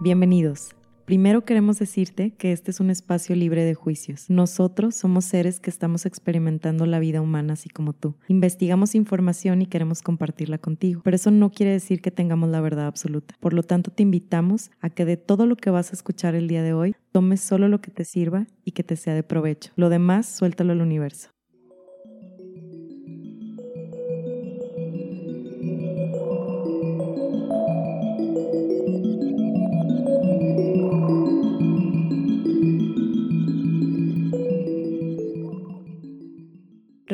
Bienvenidos. Primero queremos decirte que este es un espacio libre de juicios. Nosotros somos seres que estamos experimentando la vida humana así como tú. Investigamos información y queremos compartirla contigo, pero eso no quiere decir que tengamos la verdad absoluta. Por lo tanto, te invitamos a que de todo lo que vas a escuchar el día de hoy, tomes solo lo que te sirva y que te sea de provecho. Lo demás, suéltalo al universo.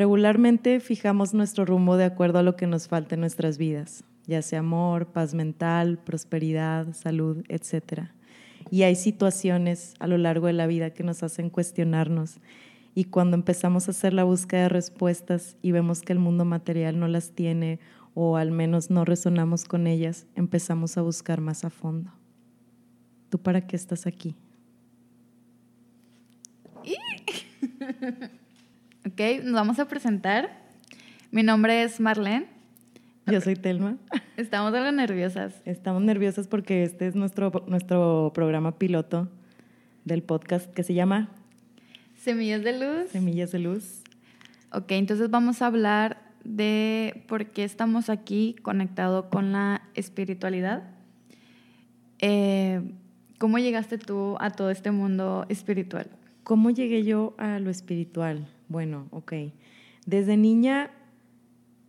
Regularmente fijamos nuestro rumbo de acuerdo a lo que nos falta en nuestras vidas, ya sea amor, paz mental, prosperidad, salud, etc. Y hay situaciones a lo largo de la vida que nos hacen cuestionarnos y cuando empezamos a hacer la búsqueda de respuestas y vemos que el mundo material no las tiene o al menos no resonamos con ellas, empezamos a buscar más a fondo. ¿Tú para qué estás aquí? Ok, nos vamos a presentar. Mi nombre es Marlene. Yo soy Telma. Estamos algo nerviosas. Estamos nerviosas porque este es nuestro, nuestro programa piloto del podcast que se llama Semillas de Luz. Semillas de Luz. Ok, entonces vamos a hablar de por qué estamos aquí conectado con la espiritualidad. Eh, ¿Cómo llegaste tú a todo este mundo espiritual? ¿Cómo llegué yo a lo espiritual? Bueno, ok. Desde niña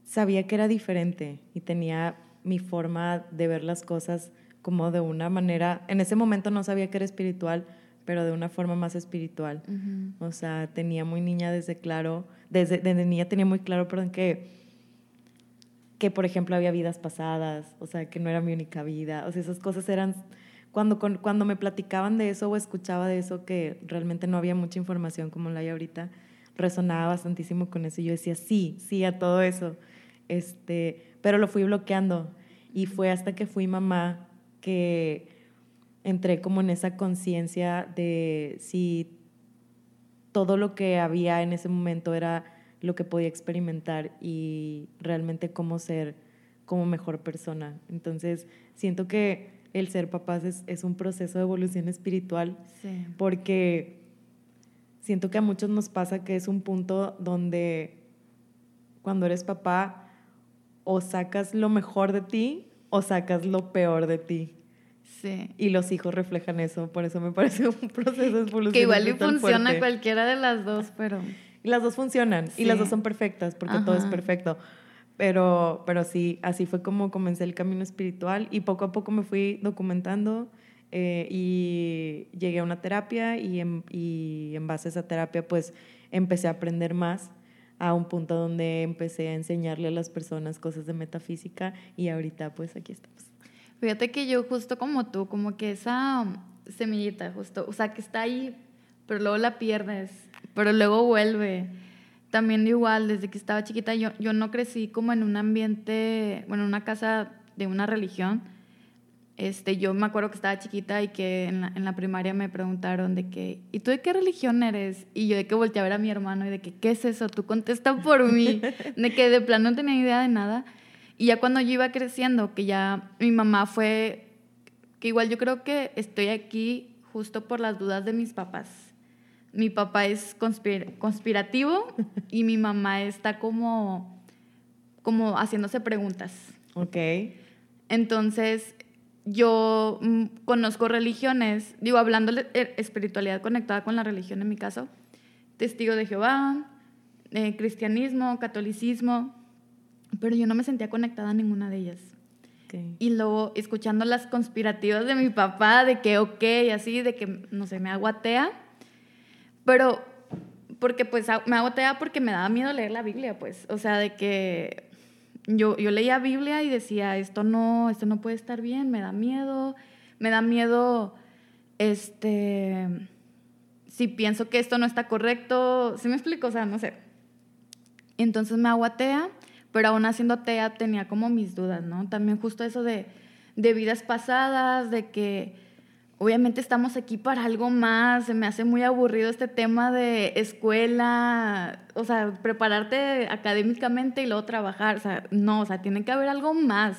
sabía que era diferente y tenía mi forma de ver las cosas como de una manera, en ese momento no sabía que era espiritual, pero de una forma más espiritual. O sea, tenía muy niña desde claro, desde, desde niña tenía muy claro, perdón, que, que por ejemplo había vidas pasadas, o sea, que no era mi única vida, o sea, esas cosas eran, cuando, cuando me platicaban de eso o escuchaba de eso, que realmente no había mucha información como la hay ahorita, resonaba bastantísimo con eso. Yo decía, sí, sí a todo eso. Este, pero lo fui bloqueando. Y fue hasta que fui mamá que entré como en esa conciencia de si todo lo que había en ese momento era lo que podía experimentar y realmente cómo ser como mejor persona. Entonces, siento que el ser papás es, es un proceso de evolución espiritual Sí. porque siento que a muchos nos pasa que es un punto donde cuando eres papá o sacas lo mejor de ti o sacas lo peor de ti. Sí. Y los hijos reflejan eso, por eso me parece un proceso. Que igual y funciona fuerte. cualquiera de las dos, pero... Y las dos funcionan y las dos son perfectas porque todo es perfecto. Pero, pero sí, así fue como comencé el camino espiritual y poco a poco me fui documentando eh, y llegué a una terapia y en, y en base a esa terapia pues empecé a aprender más a un punto donde empecé a enseñarle a las personas cosas de metafísica y ahorita pues aquí estamos. Fíjate que yo justo como tú, como que esa um, semillita, justo, o sea, que está ahí, pero luego la pierdes, pero luego vuelve. También igual, desde que estaba chiquita, yo, yo no crecí como en un ambiente, bueno, en una casa de una religión. Este, yo me acuerdo que estaba chiquita y que en la, en la primaria me preguntaron de que, ¿y tú de qué religión eres? Y yo de que volteé a ver a mi hermano y de que, ¿qué es eso? Tú contesta por mí. De que de plano no tenía idea de nada. Y ya cuando yo iba creciendo, que ya mi mamá fue, que igual yo creo que estoy aquí justo por las dudas de mis papás. Mi papá es conspir- conspirativo y mi mamá está como, como haciéndose preguntas. Ok. Entonces, yo mm, conozco religiones, digo, hablando de eh, espiritualidad conectada con la religión en mi caso, testigo de Jehová, eh, cristianismo, catolicismo, pero yo no me sentía conectada a ninguna de ellas. Y luego escuchando las conspirativas de mi papá, de que ok, así, de que, no sé, me hago atea, pero porque pues me hago atea porque me daba miedo leer la Biblia, pues, o sea, de que yo, yo leía Biblia y decía, esto no, esto no puede estar bien, me da miedo, me da miedo, este, si pienso que esto no está correcto, ¿sí me explico? O sea, no sé. Entonces me hago atea, pero aún haciendo atea tenía como mis dudas, ¿no? También justo eso de, de vidas pasadas, de que obviamente estamos aquí para algo más, se me hace muy aburrido este tema de escuela, o sea, prepararte académicamente y luego trabajar, o sea, no, o sea, tiene que haber algo más.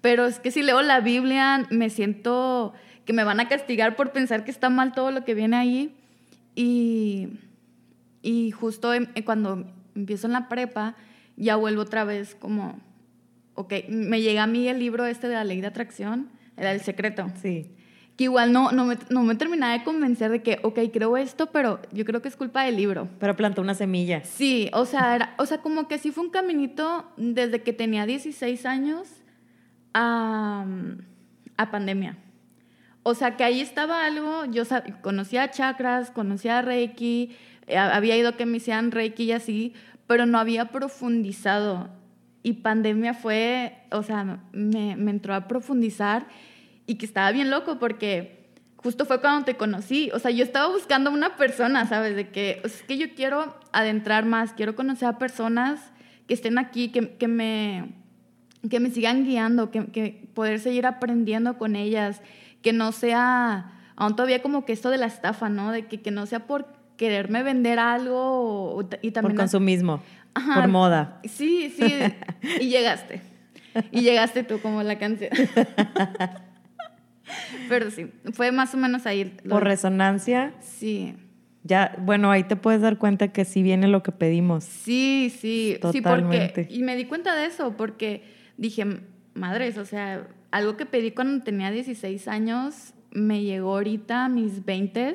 Pero es que si leo la Biblia me siento que me van a castigar por pensar que está mal todo lo que viene ahí. Y, y justo cuando empiezo en la prepa, ya vuelvo otra vez como, ok, me llega a mí el libro este de la ley de atracción, era el secreto. Sí. Que igual no, no, me, no me terminaba de convencer de que, ok, creo esto, pero yo creo que es culpa del libro. Pero plantó una semilla. Sí, o sea, era, o sea, como que sí fue un caminito desde que tenía 16 años a, a pandemia. O sea, que ahí estaba algo, yo conocía chakras, conocía Reiki, eh, había ido a que me hicieran Reiki y así, pero no había profundizado. Y pandemia fue, o sea, me, me entró a profundizar y que estaba bien loco porque justo fue cuando te conocí. O sea, yo estaba buscando una persona, ¿sabes? De que, es que yo quiero adentrar más, quiero conocer a personas que estén aquí, que, que me, que me sigan guiando, que, que, poder seguir aprendiendo con ellas, que no sea, aún todavía como que esto de la estafa, ¿no? De que, que no sea por quererme vender algo y también... Por consumismo, por moda. Sí, sí, y llegaste. Y llegaste tú como la canción. Pero sí, fue más o menos ahí. Por resonancia. Sí. Ya, bueno, ahí te puedes dar cuenta que sí viene lo que pedimos. Sí, sí, Totalmente. sí, porque, y me di cuenta de eso, porque dije, madres, o sea, algo que pedí cuando tenía 16 años, me llegó ahorita a mis 20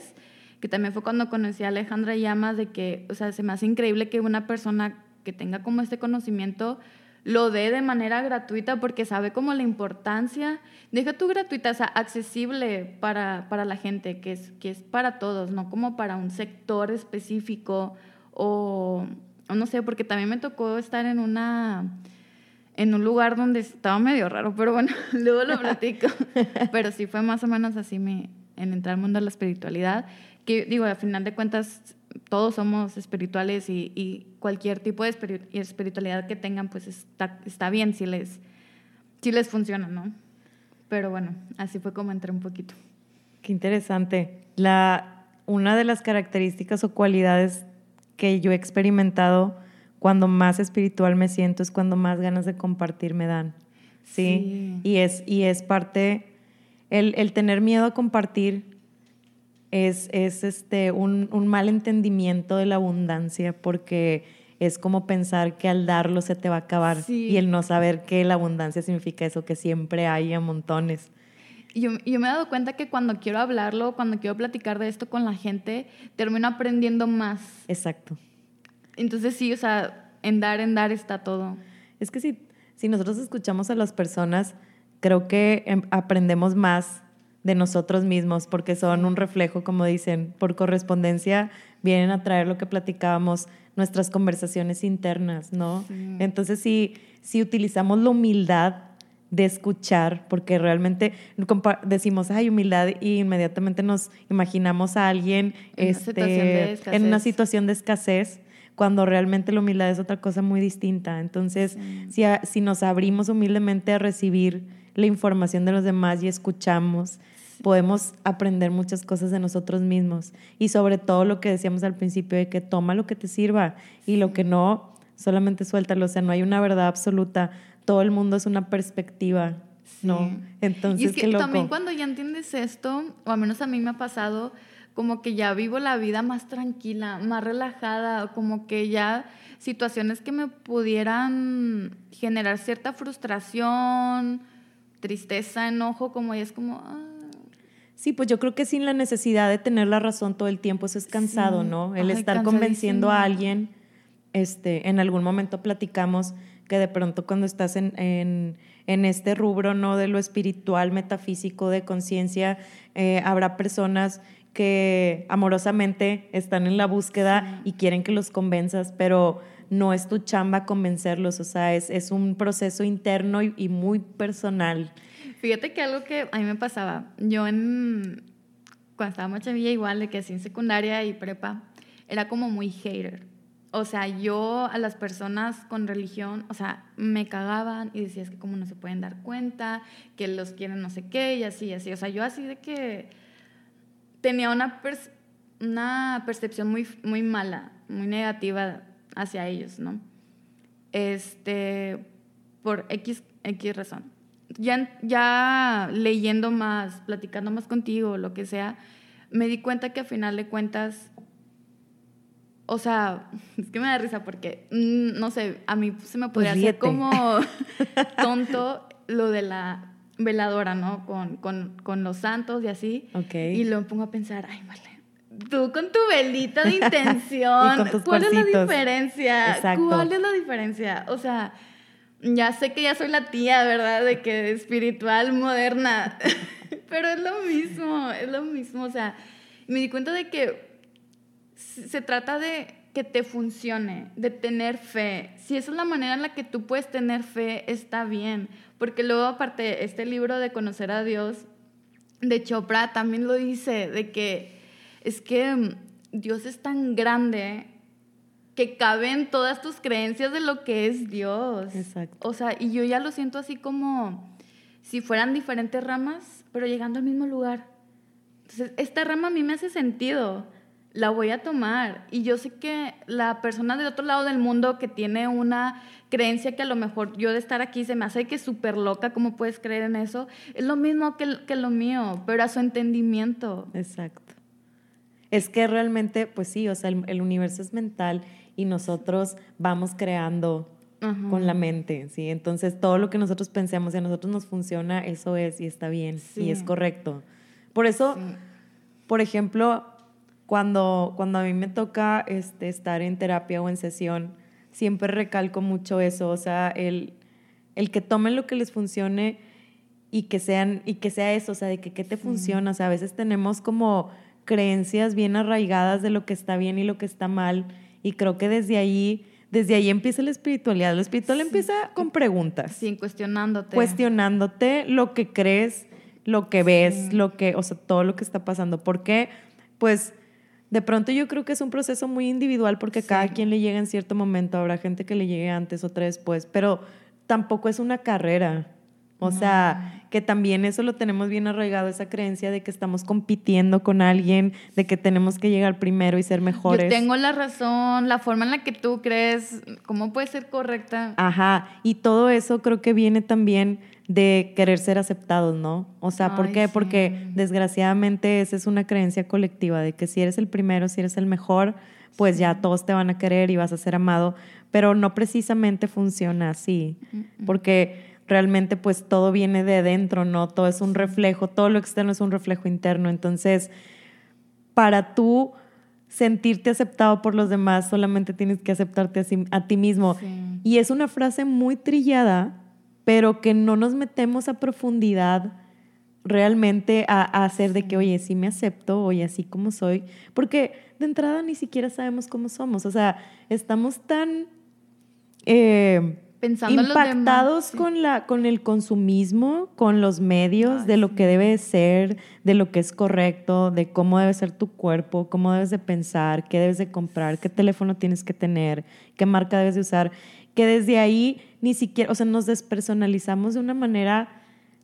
que también fue cuando conocí a Alejandra Llamas, de que, o sea, se me hace increíble que una persona que tenga como este conocimiento lo dé de manera gratuita porque sabe como la importancia, deja tu gratuita, o sea, accesible para, para la gente, que es, que es para todos, no como para un sector específico o, o no sé, porque también me tocó estar en una en un lugar donde estaba medio raro, pero bueno, luego lo platico. pero sí fue más o menos así mi, en entrar al mundo de la espiritualidad, que digo, al final de cuentas todos somos espirituales y, cualquier tipo de espiritualidad que tengan, pues está, está bien si les, si les funciona, ¿no? Pero bueno, así fue como entré un poquito. Qué interesante. La, una de las características o cualidades que yo he experimentado cuando más espiritual me siento es cuando más ganas de compartir me dan. ¿sí? Y, es, y es parte, el, el tener miedo a compartir es, es este, un, un, mal entendimiento de la abundancia porque es como pensar que al darlo se te va a acabar y el no saber que la abundancia significa eso, que siempre hay a montones. Yo, yo me he dado cuenta que cuando quiero hablarlo, cuando quiero platicar de esto con la gente, termino aprendiendo más. Exacto. Entonces sí, o sea, en dar, en dar está todo. Es que si, si nosotros escuchamos a las personas, creo que em, aprendemos más de nosotros mismos, porque son un reflejo, como dicen, por correspondencia vienen a traer lo que platicábamos, nuestras conversaciones internas, ¿no? Entonces, si, si utilizamos la humildad de escuchar, porque realmente decimos, ay, humildad, y inmediatamente nos imaginamos a alguien en, este, en una situación de escasez, cuando realmente la humildad es otra cosa muy distinta. Entonces, si, si nos abrimos humildemente a recibir la información de los demás y escuchamos, podemos aprender muchas cosas de nosotros mismos. Y sobre todo lo que decíamos al principio, de que toma lo que te sirva y lo que no, solamente suéltalo. O sea, no hay una verdad absoluta. Todo el mundo es una perspectiva. ¿no? Entonces, y es que también cuando ya entiendes esto, o al menos a mí me ha pasado, como que ya vivo la vida más tranquila, más relajada, como que ya situaciones que me pudieran generar cierta frustración, tristeza, enojo, como ya es como... Ah. Sí, pues yo creo que sin la necesidad de tener la razón todo el tiempo, eso es cansado, ¿no? El estar convenciendo a alguien, este, en algún momento platicamos que de pronto cuando estás en, en, en este rubro, ¿no? De lo espiritual, metafísico, de conciencia, eh, habrá personas que amorosamente están en la búsqueda y quieren que los convenzas, pero no es tu chamba convencerlos, o sea, es, es un proceso interno y, muy personal. Fíjate que algo que a mí me pasaba, yo en, cuando estaba más chavilla igual, de que así en secundaria y prepa, era como muy hater. O sea, yo a las personas con religión, o sea, me cagaban y decías que como no se pueden dar cuenta, que los quieren no sé qué y así, así. O sea, yo así de que tenía una, una percepción muy, muy mala, muy negativa hacia ellos, ¿no? Este, por X, X razón. Ya, ya leyendo más, platicando más contigo, lo que sea, me di cuenta que a final de cuentas, o sea, es que me da risa porque, mm, no sé, a mí se me podría Pues hacer ríete. como tonto lo de la veladora, ¿no? Con, con, con los santos y así. Y luego me pongo a pensar, ay, vale. Tú con tu velita de intención, ¿cuál es la diferencia? Exacto. ¿Cuál es la diferencia? O sea, ya sé que ya soy la tía, ¿verdad? De que espiritual, moderna, pero es lo mismo, es lo mismo. O sea, me di cuenta de que se trata de que te funcione, de tener fe. Si esa es la manera en la que tú puedes tener fe, está bien. Porque luego, aparte, este libro de Conocer a Dios de Chopra también lo dice, de que es que mm, Dios es tan grande que caben todas tus creencias de lo que es Dios. Exacto. O sea, y yo ya lo siento así como si fueran diferentes ramas, pero llegando al mismo lugar. Entonces, esta rama a mí me hace sentido, la voy a tomar. Y yo sé que la persona del otro lado del mundo que tiene una creencia que a lo mejor yo de estar aquí se me hace que es súper loca, ¿cómo puedes creer en eso? Es lo mismo que, que lo mío, pero a su entendimiento. Exacto. Es que realmente, pues sí, o sea, el, el universo es mental y nosotros vamos creando Ajá. con la mente, ¿sí? Entonces, todo lo que nosotros pensemos y a nosotros nos funciona, eso es y está bien Sí. y es correcto. Por eso, Sí. por ejemplo, cuando, cuando a mí me toca este, estar en terapia o en sesión, siempre recalco mucho eso, o sea, el, el que tomen lo que les funcione y que sean y que sea eso, o sea, de que qué te funciona, o sea, a veces tenemos como creencias bien arraigadas de lo que está bien y lo que está mal y creo que desde ahí desde ahí empieza la espiritualidad. La espiritual empieza con preguntas Sí, cuestionándote. cuestionándote lo que crees, lo que ves, Sí. lo que, o sea, todo lo que está pasando. Porque, pues, de pronto yo creo que es un proceso muy individual porque Sí. cada quien le llega en cierto momento. Habrá gente que le llegue antes, otra después, pero tampoco es una carrera. O sea, que también eso lo tenemos bien arraigado, esa creencia de que estamos compitiendo con alguien, de que tenemos que llegar primero y ser mejores. Yo tengo la razón, la forma en la que tú crees, ¿cómo puede ser correcta? Ajá, y todo eso creo que viene también de querer ser aceptados, ¿no? O sea, ¿por Ay, qué? sí. Porque desgraciadamente esa es una creencia colectiva de que si eres el primero, si eres el mejor, pues ya todos te van a querer y vas a ser amado, pero no precisamente funciona así, porque realmente pues todo viene de dentro, ¿no? Todo es un reflejo, todo lo externo es un reflejo interno, entonces para tú sentirte aceptado por los demás, solamente tienes que aceptarte a, sí- a ti mismo. Sí. Y es una frase muy trillada, pero que no nos metemos a profundidad realmente a, a hacer de que, oye, sí me acepto, oye, así como soy, porque de entrada ni siquiera sabemos cómo somos, o sea, estamos tan... eh, Pensando en los demás, impactados sí. con, la, con el consumismo, con los medios, Ay, de lo sí. que debe de ser, de lo que es correcto, de cómo debe ser tu cuerpo, cómo debes de pensar, qué debes de comprar, qué teléfono tienes que tener, qué marca debes de usar, que desde ahí ni siquiera, o sea, nos despersonalizamos de una manera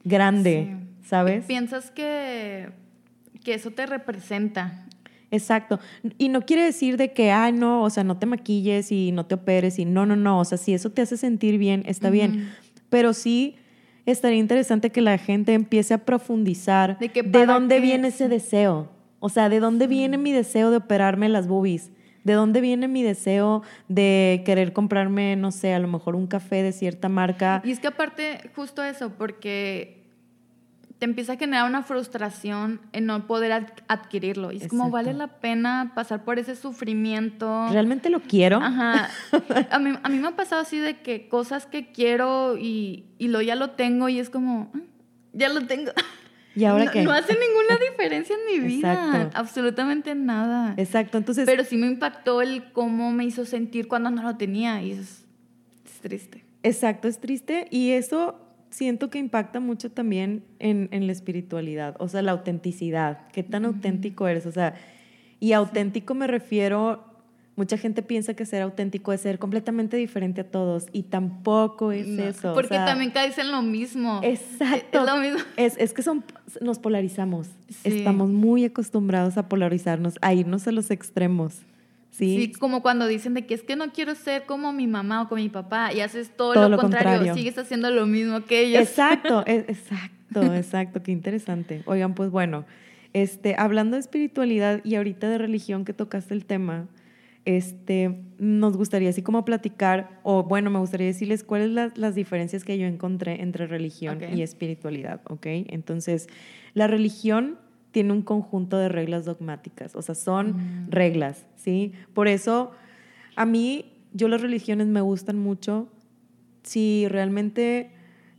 grande, Sí. ¿sabes? Piensas que, que eso te representa. Exacto. Y no quiere decir de que, ah, no, o sea, no te maquilles y no te operes y no, no, no. O sea, si eso te hace sentir bien, está bien. Pero sí estaría interesante que la gente empiece a profundizar De que de dónde qué, viene ese deseo. O sea, de dónde viene mi deseo de operarme las boobies. ¿De dónde viene mi deseo de querer comprarme, no sé, a lo mejor un café de cierta marca? Y es que aparte, justo eso, porque te empieza a generar una frustración en no poder ad- adquirirlo. Y es como, vale la pena pasar por ese sufrimiento. ¿Realmente lo quiero? Ajá. A mí, a mí me ha pasado así de que cosas que quiero y, y lo ya lo tengo y es como, "Ah, ya lo tengo. ¿Y ahora no, qué? No hace ninguna diferencia en mi vida. Exacto. Absolutamente nada. Exacto. Entonces, Pero sí me impactó el cómo me hizo sentir cuando no lo tenía y es, es triste. Exacto, es triste y eso siento que impacta mucho también en, en la espiritualidad, o sea, la autenticidad, qué tan auténtico eres, o sea, y auténtico me refiero, mucha gente piensa que ser auténtico es ser completamente diferente a todos y tampoco es No, eso. o Porque sea, también caes en lo mismo. Exacto. Es lo mismo. Es, es que son, nos polarizamos, Sí. estamos muy acostumbrados a polarizarnos, a irnos a los extremos, ¿sí? como cuando dicen de que es que no quiero ser como mi mamá o como mi papá y haces todo, lo, contrario, sigues haciendo lo mismo que ellos. Exacto, e, exacto, exacto, qué interesante. Oigan, pues bueno, este, hablando de espiritualidad y ahorita de religión que tocaste el tema, este, nos gustaría así como platicar, o bueno, me gustaría decirles cuáles las, las diferencias que yo encontré entre religión y espiritualidad, ¿ok? Entonces, la religión tiene un conjunto de reglas dogmáticas, o sea, son mm. reglas, ¿sí? Por eso, a mí, yo las religiones me gustan mucho. Si realmente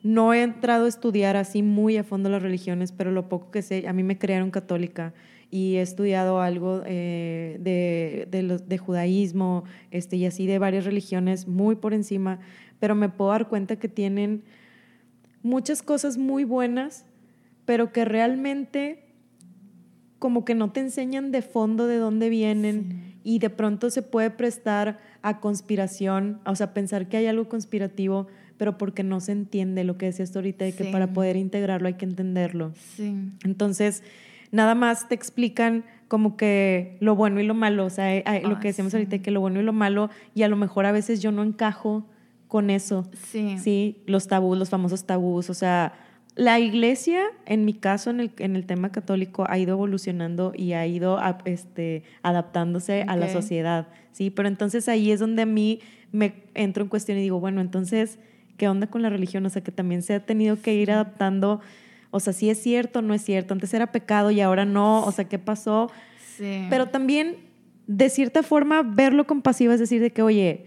no he entrado a estudiar así muy a fondo las religiones, pero lo poco que sé, a mí me crearon católica y he estudiado algo eh, de, de, de, judaísmo este, y así de varias religiones muy por encima, pero me puedo dar cuenta que tienen muchas cosas muy buenas, pero que realmente como que no te enseñan de fondo de dónde vienen y de pronto se puede prestar a conspiración, o sea, pensar que hay algo conspirativo, pero porque no se entiende lo que decías ahorita, de que para poder integrarlo hay que entenderlo. Entonces, nada más te explican como que lo bueno y lo malo, o sea, lo que decíamos ahorita, que lo bueno y lo malo, y a lo mejor a veces yo no encajo con eso. Sí. Sí, los tabús, los famosos tabús, o sea, la iglesia, en mi caso, en el, en el tema católico, ha ido evolucionando y ha ido este, adaptándose a la sociedad, ¿sí? Pero entonces ahí es donde a mí me entro en cuestión y digo, bueno, entonces, ¿qué onda con la religión? O sea, que también se ha tenido que ir adaptando, o sea, si es cierto o no es cierto, antes era pecado y ahora no, o sea, ¿qué pasó? Sí. Pero también, de cierta forma, verlo compasivo es decir, de que, oye,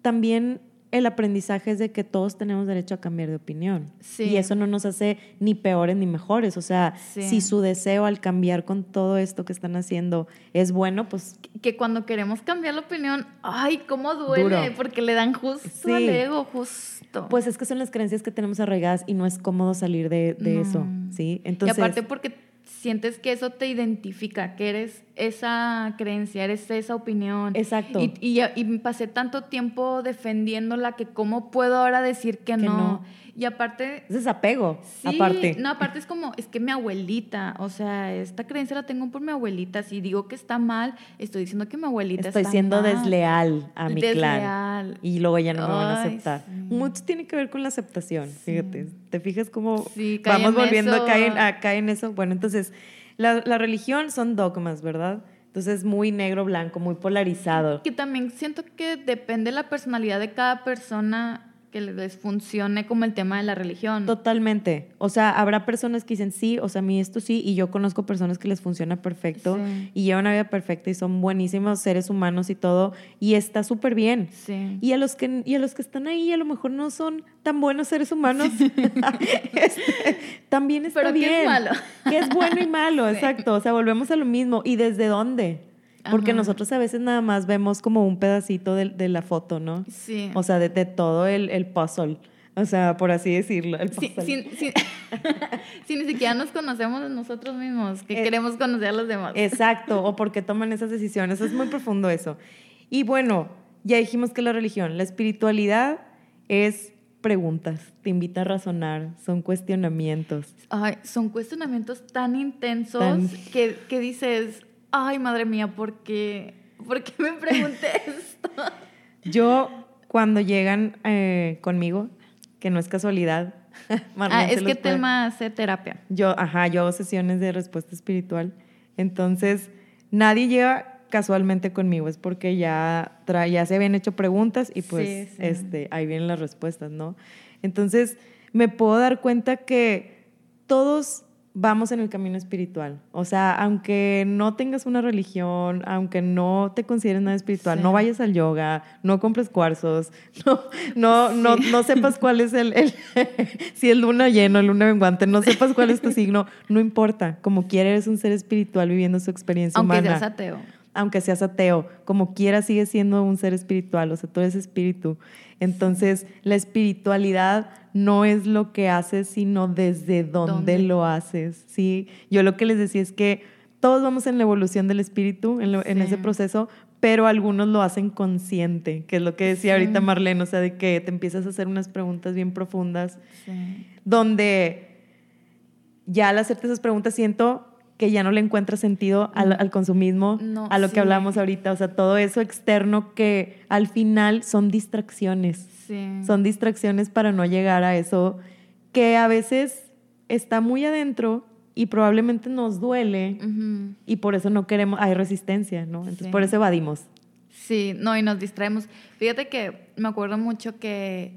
también el aprendizaje es de que todos tenemos derecho a cambiar de opinión. Y eso no nos hace ni peores ni mejores. O sea, si su deseo al cambiar con todo esto que están haciendo es bueno, pues... Que cuando queremos cambiar la opinión, ay, cómo duele, porque le dan justo al ego, justo. Pues es que son las creencias que tenemos arraigadas y no es cómodo salir de, eso, ¿sí? Entonces... Y aparte porque sientes que eso te identifica, que eres esa creencia, eres esa opinión. Exacto. Y, y, pasé tanto tiempo defendiéndola que cómo puedo ahora decir que, no? Y aparte... Es desapego, aparte. No, aparte es como, es que mi abuelita, o sea, esta creencia la tengo por mi abuelita. Si digo que está mal, estoy diciendo que mi abuelita estoy siendo desleal a mi desleal. Y luego ya no me van a aceptar. Mucho tiene que ver con la aceptación, fíjate. ¿Te fijas cómo vamos volviendo acá en, eso? Bueno, entonces, la, la religión son dogmas, ¿verdad? Entonces, muy negro, blanco, muy polarizado. Que también siento que depende de la personalidad de cada persona que les funcione como el tema de la religión. Totalmente. O sea, habrá personas que dicen sí, o sea, a mí esto sí, y yo conozco personas que les funciona perfecto y llevan una vida perfecta y son buenísimos seres humanos y todo, y está súper bien. Sí. Y a los que y a los que están ahí a lo mejor no son tan buenos seres humanos, este, también está Pero bien. Que es malo. Que es bueno y malo, exacto. O sea, volvemos a lo mismo. ¿Y desde dónde? Porque nosotros a veces nada más vemos como un pedacito de, de la foto, ¿no? Sí. O sea, de, de todo el, el, puzzle. O sea, por así decirlo. El sí, sí, si ni siquiera nos conocemos nosotros mismos, que eh, queremos conocer a los demás. Exacto, o porque toman esas decisiones. Es muy profundo eso. Y bueno, ya dijimos que la religión, la espiritualidad es preguntas, te invita a razonar, son cuestionamientos. Ay, son cuestionamientos tan intensos Que, que dices, ay, madre mía, ¿por qué, ¿Por qué me pregunté esto? Yo, cuando llegan eh, conmigo, que no es casualidad. ah, es que tema hace terapia. Yo, ajá, yo hago sesiones de respuesta espiritual. Entonces, nadie llega casualmente conmigo, es porque ya, ya se habían hecho preguntas y pues Este, ahí vienen las respuestas, ¿no? Entonces, me puedo dar cuenta que todos vamos en el camino espiritual. O sea, aunque no tengas una religión, aunque no te consideres nada espiritual, no vayas al yoga, no compres cuarzos, no, no, no, no sepas cuál es el, si es luna lleno, luna menguante, no sepas cuál es tu signo, no importa. Como quieres, eres un ser espiritual viviendo su experiencia humana. Aunque seas ateo. Aunque seas ateo, como quieras, sigues siendo un ser espiritual, o sea, tú eres espíritu. Entonces, la espiritualidad no es lo que haces, sino desde dónde, lo haces. ¿sí? Yo lo que les decía es que todos vamos en la evolución del espíritu, en, ese proceso, pero algunos lo hacen consciente, que es lo que decía ahorita Marlene, o sea, de que te empiezas a hacer unas preguntas bien profundas, donde ya al hacerte esas preguntas siento que ya no le encuentra sentido al, al consumismo, No, a lo sí. que hablamos ahorita, o sea, todo eso externo que al final son distracciones, Sí. son distracciones para no llegar a eso que a veces está muy adentro y probablemente nos duele y por eso no queremos, hay resistencia, ¿no? Entonces Sí. por eso evadimos. Sí, no, y nos distraemos. Fíjate que me acuerdo mucho que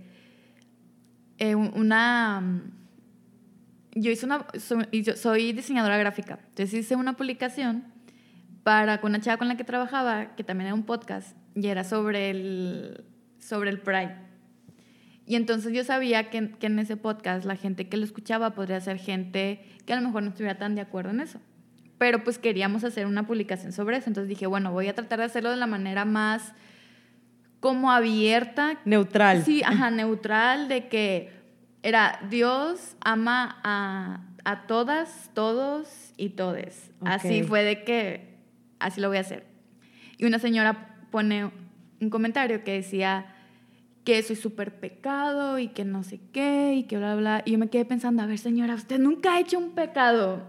eh, un- una... Yo hice una... Soy, yo soy diseñadora gráfica. Entonces hice una publicación para con una chava con la que trabajaba, que también era un podcast, y era sobre el, sobre el Pride. Y entonces yo sabía que, que en ese podcast la gente que lo escuchaba podría ser gente que a lo mejor no estuviera tan de acuerdo en eso. Pero pues queríamos hacer una publicación sobre eso. Entonces dije, bueno, voy a tratar de hacerlo de la manera más como abierta. Neutral. Sí, ajá, neutral, de que era Dios ama a, a todas, todos y todes. Así fue de que así lo voy a hacer. Y una señora pone un comentario que decía que es súper pecado y que no sé qué y que bla, bla. Y yo me quedé pensando, a ver señora, usted nunca ha hecho un pecado.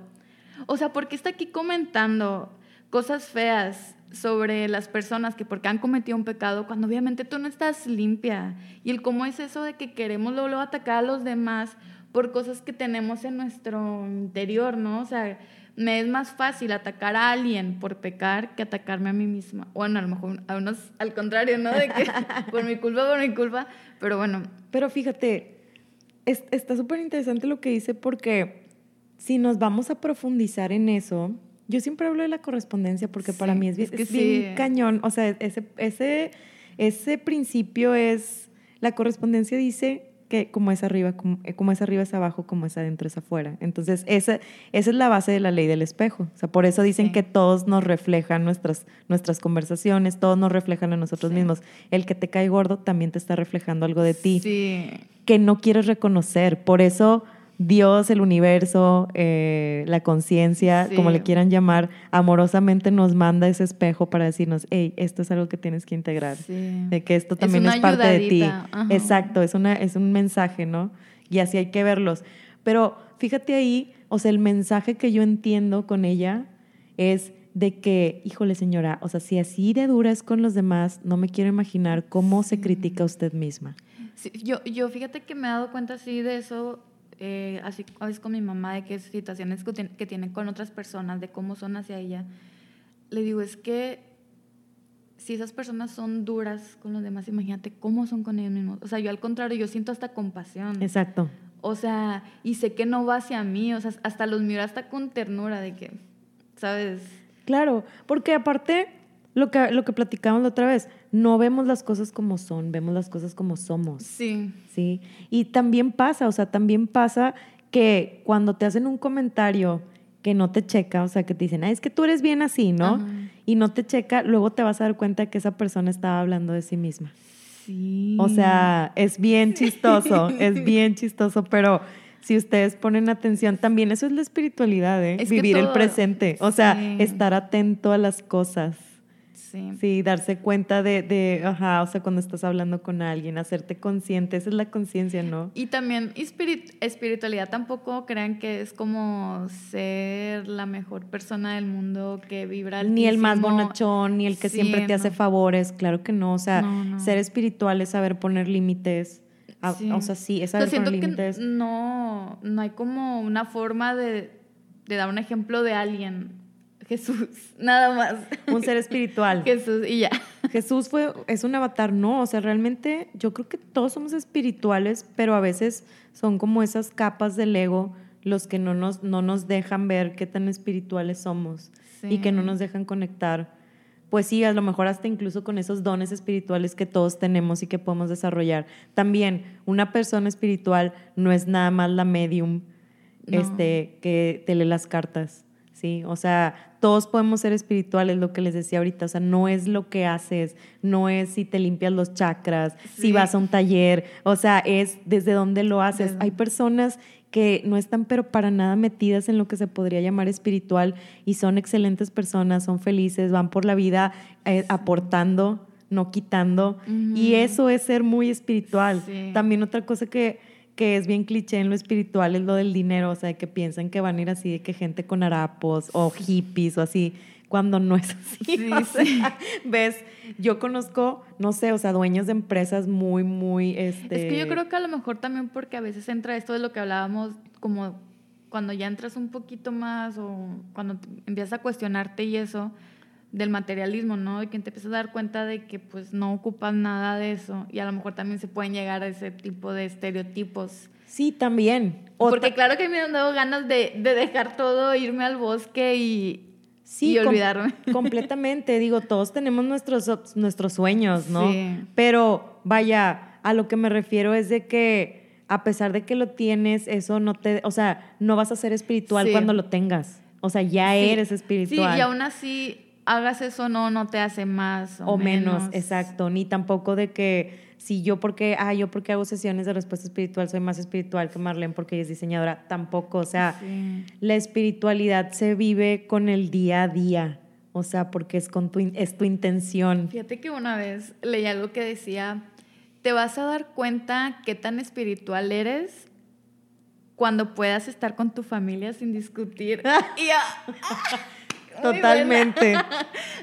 O sea, ¿por qué está aquí comentando cosas feas sobre las personas que porque han cometido un pecado cuando obviamente tú no estás limpia? Y el cómo es eso de que queremos luego, atacar a los demás por cosas que tenemos en nuestro interior, ¿no? O sea, me es más fácil atacar a alguien por pecar que atacarme a mí misma. Bueno, a lo mejor a unos al contrario, ¿no? De que por mi culpa, por mi culpa. Pero bueno, Pero fíjate, es- está súper interesante lo que dice porque si nos vamos a profundizar en eso, yo siempre hablo de la correspondencia porque para mí es bien, es que es bien sí. cañón. O sea, ese, ese, ese principio es, la correspondencia dice que como es arriba, como, eh, como es arriba es abajo, como es adentro es afuera. Entonces, esa, esa es la base de la ley del espejo. O sea, por eso dicen Sí. que todos nos reflejan nuestras, nuestras conversaciones, todos nos reflejan a nosotros Sí. mismos. El que te cae gordo también te está reflejando algo de ti sí. que no quieres reconocer. Por eso Dios, el universo, eh, la conciencia, Sí. como le quieran llamar, amorosamente nos manda ese espejo para decirnos, hey, esto es algo que tienes que integrar. Sí. De que esto Es también es, parte de ti. ajá. Exacto, es, una, es un mensaje, ¿no? Y así hay que verlos. Pero fíjate ahí, o sea, el mensaje que yo entiendo con ella es de que, híjole señora, o sea, si así de dura es con los demás, no me quiero imaginar cómo se critica usted misma. Sí, yo, yo fíjate que me he dado cuenta así de eso, eh, así a veces con mi mamá, de que situaciones que, que tienen con otras personas, de cómo son hacia ella. Le digo, es que si esas personas son duras con los demás, imagínate cómo son con ellos mismos. O sea, yo al contrario, yo siento hasta compasión. Exacto. O sea, y sé que no va hacia mí, o sea, hasta los miro hasta con ternura de que, ¿sabes? Claro, porque aparte, lo que, lo que platicamos la otra vez, no vemos las cosas como son, vemos las cosas como somos, Sí, ¿sí? Y también pasa, o sea, también pasa que cuando te hacen un comentario que no te checa, o sea, que te dicen, ah, es que tú eres bien así, ¿no? Ajá. Y no te checa, luego te vas a dar cuenta que esa persona estaba hablando de sí misma. sí. O sea, es bien chistoso, es bien chistoso, pero si ustedes ponen atención, también eso es la espiritualidad, ¿eh? Es Vivir el presente, o sea, Sí. estar atento a las cosas. Sí. Sí, darse cuenta de, de, ajá, o sea, cuando estás hablando con alguien, hacerte consciente, esa es la conciencia, ¿no? Y también espirit- espiritualidad tampoco crean que es como ser la mejor persona del mundo que vibra Ni el más altísimo. bonachón, ni el que Sí, siempre te hace favores, claro que no, o sea, No, no. ser espiritual es saber poner límites, a- Sí. o sea, sí, es saber siento poner límites. no, no hay como una forma de, de dar un ejemplo de alguien. Jesús, nada más. Un ser espiritual. Jesús y ya. Jesús fue, es un avatar, no, o sea, realmente yo creo que todos somos espirituales, pero a veces son como esas capas del ego los que no nos, no nos dejan ver qué tan espirituales somos y que no nos dejan conectar. Pues sí, a lo mejor hasta incluso con esos dones espirituales que todos tenemos y que podemos desarrollar. También, una persona espiritual no es nada más la medium No. este, que te lee las cartas, ¿sí? O sea, todos podemos ser espirituales, lo que les decía ahorita, o sea, no es lo que haces, no es si te limpias los chakras, si vas a un taller, o sea, es desde dónde lo haces. Desde- Hay personas que no están pero para nada metidas en lo que se podría llamar espiritual y son excelentes personas, son felices, van por la vida eh, aportando, no quitando, y eso es ser muy espiritual. Sí. También otra cosa que, que es bien cliché en lo espiritual es lo del dinero, o sea, que piensan que van a ir así de que gente con harapos o hippies o así, cuando no es así. o sea, ves, yo conozco, no sé, o sea, dueños de empresas muy, muy, este... Es que yo creo que a lo mejor también porque a veces entra esto de lo que hablábamos, como cuando ya entras un poquito más o cuando empiezas a cuestionarte y eso, del materialismo, ¿no? De que te empiezas a dar cuenta de que pues no ocupas nada de eso y a lo mejor también se pueden llegar a ese tipo de estereotipos. Sí, también. Porque claro que me han dado ganas de, de dejar todo, irme al bosque y, sí, y olvidarme. completamente, digo, todos tenemos nuestros, nuestros sueños, ¿no? Sí. Pero vaya, a lo que me refiero es de que a pesar de que lo tienes, eso no te, o sea, no vas a ser espiritual Sí. cuando lo tengas. O sea, ya Sí. eres Sí, espiritual. y aún así hagas eso no, no te hace más o, o menos, exacto, ni tampoco de que si yo porque, ah, yo porque hago sesiones de respuesta espiritual soy más espiritual que Marlene porque ella es diseñadora, tampoco, o sea, Sí. la espiritualidad se vive con el día a día, o sea, porque es con tu es tu intención. Fíjate que una vez leí algo que decía, te vas a dar cuenta qué tan espiritual eres cuando puedas estar con tu familia sin discutir. y Totalmente.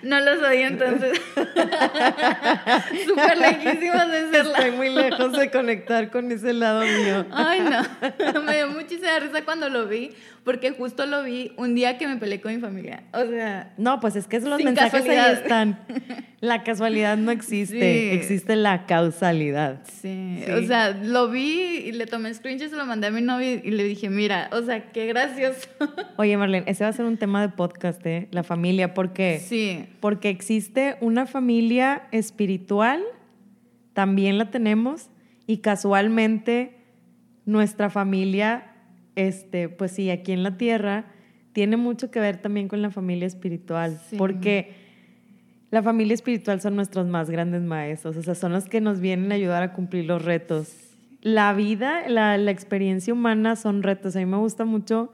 No lo soy entonces. Súper lejísimos de serla. Estoy muy lejos de conectar con ese lado mío. Ay, no. Me dio muchísima risa cuando lo vi, porque justo lo vi un día que me peleé con mi familia. O sea, No, pues es que los mensajes ahí están. La casualidad no existe, Sí. existe la causalidad. sí. Sí. O sea, lo vi y le tomé screenshot, se lo mandé a mi novio y le dije, mira, o sea, qué gracioso. Oye, Marlene, ese va a ser un tema de podcast, ¿eh? La familia, ¿por qué? Sí. Porque existe una familia espiritual, también la tenemos, y casualmente nuestra familia, este, pues sí, aquí en la tierra, tiene mucho que ver también con la familia espiritual, Sí. porque la familia espiritual son nuestros más grandes maestros, o sea, son los que nos vienen a ayudar a cumplir los retos. La vida, la, la experiencia humana son retos. A mí me gusta mucho,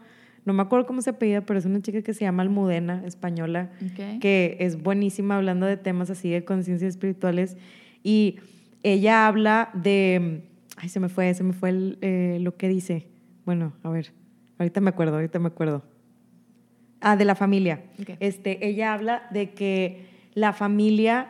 no me acuerdo cómo se apellida, pero es una chica que se llama Almudena, española, Ok. que es buenísima hablando de temas así de conciencias espirituales. Y ella habla de. Ay, se me fue, se me fue el, eh, lo que dice. Bueno, a ver, ahorita me acuerdo, ahorita me acuerdo. Ah, de la familia. Ok. Este, ella habla de que la familia,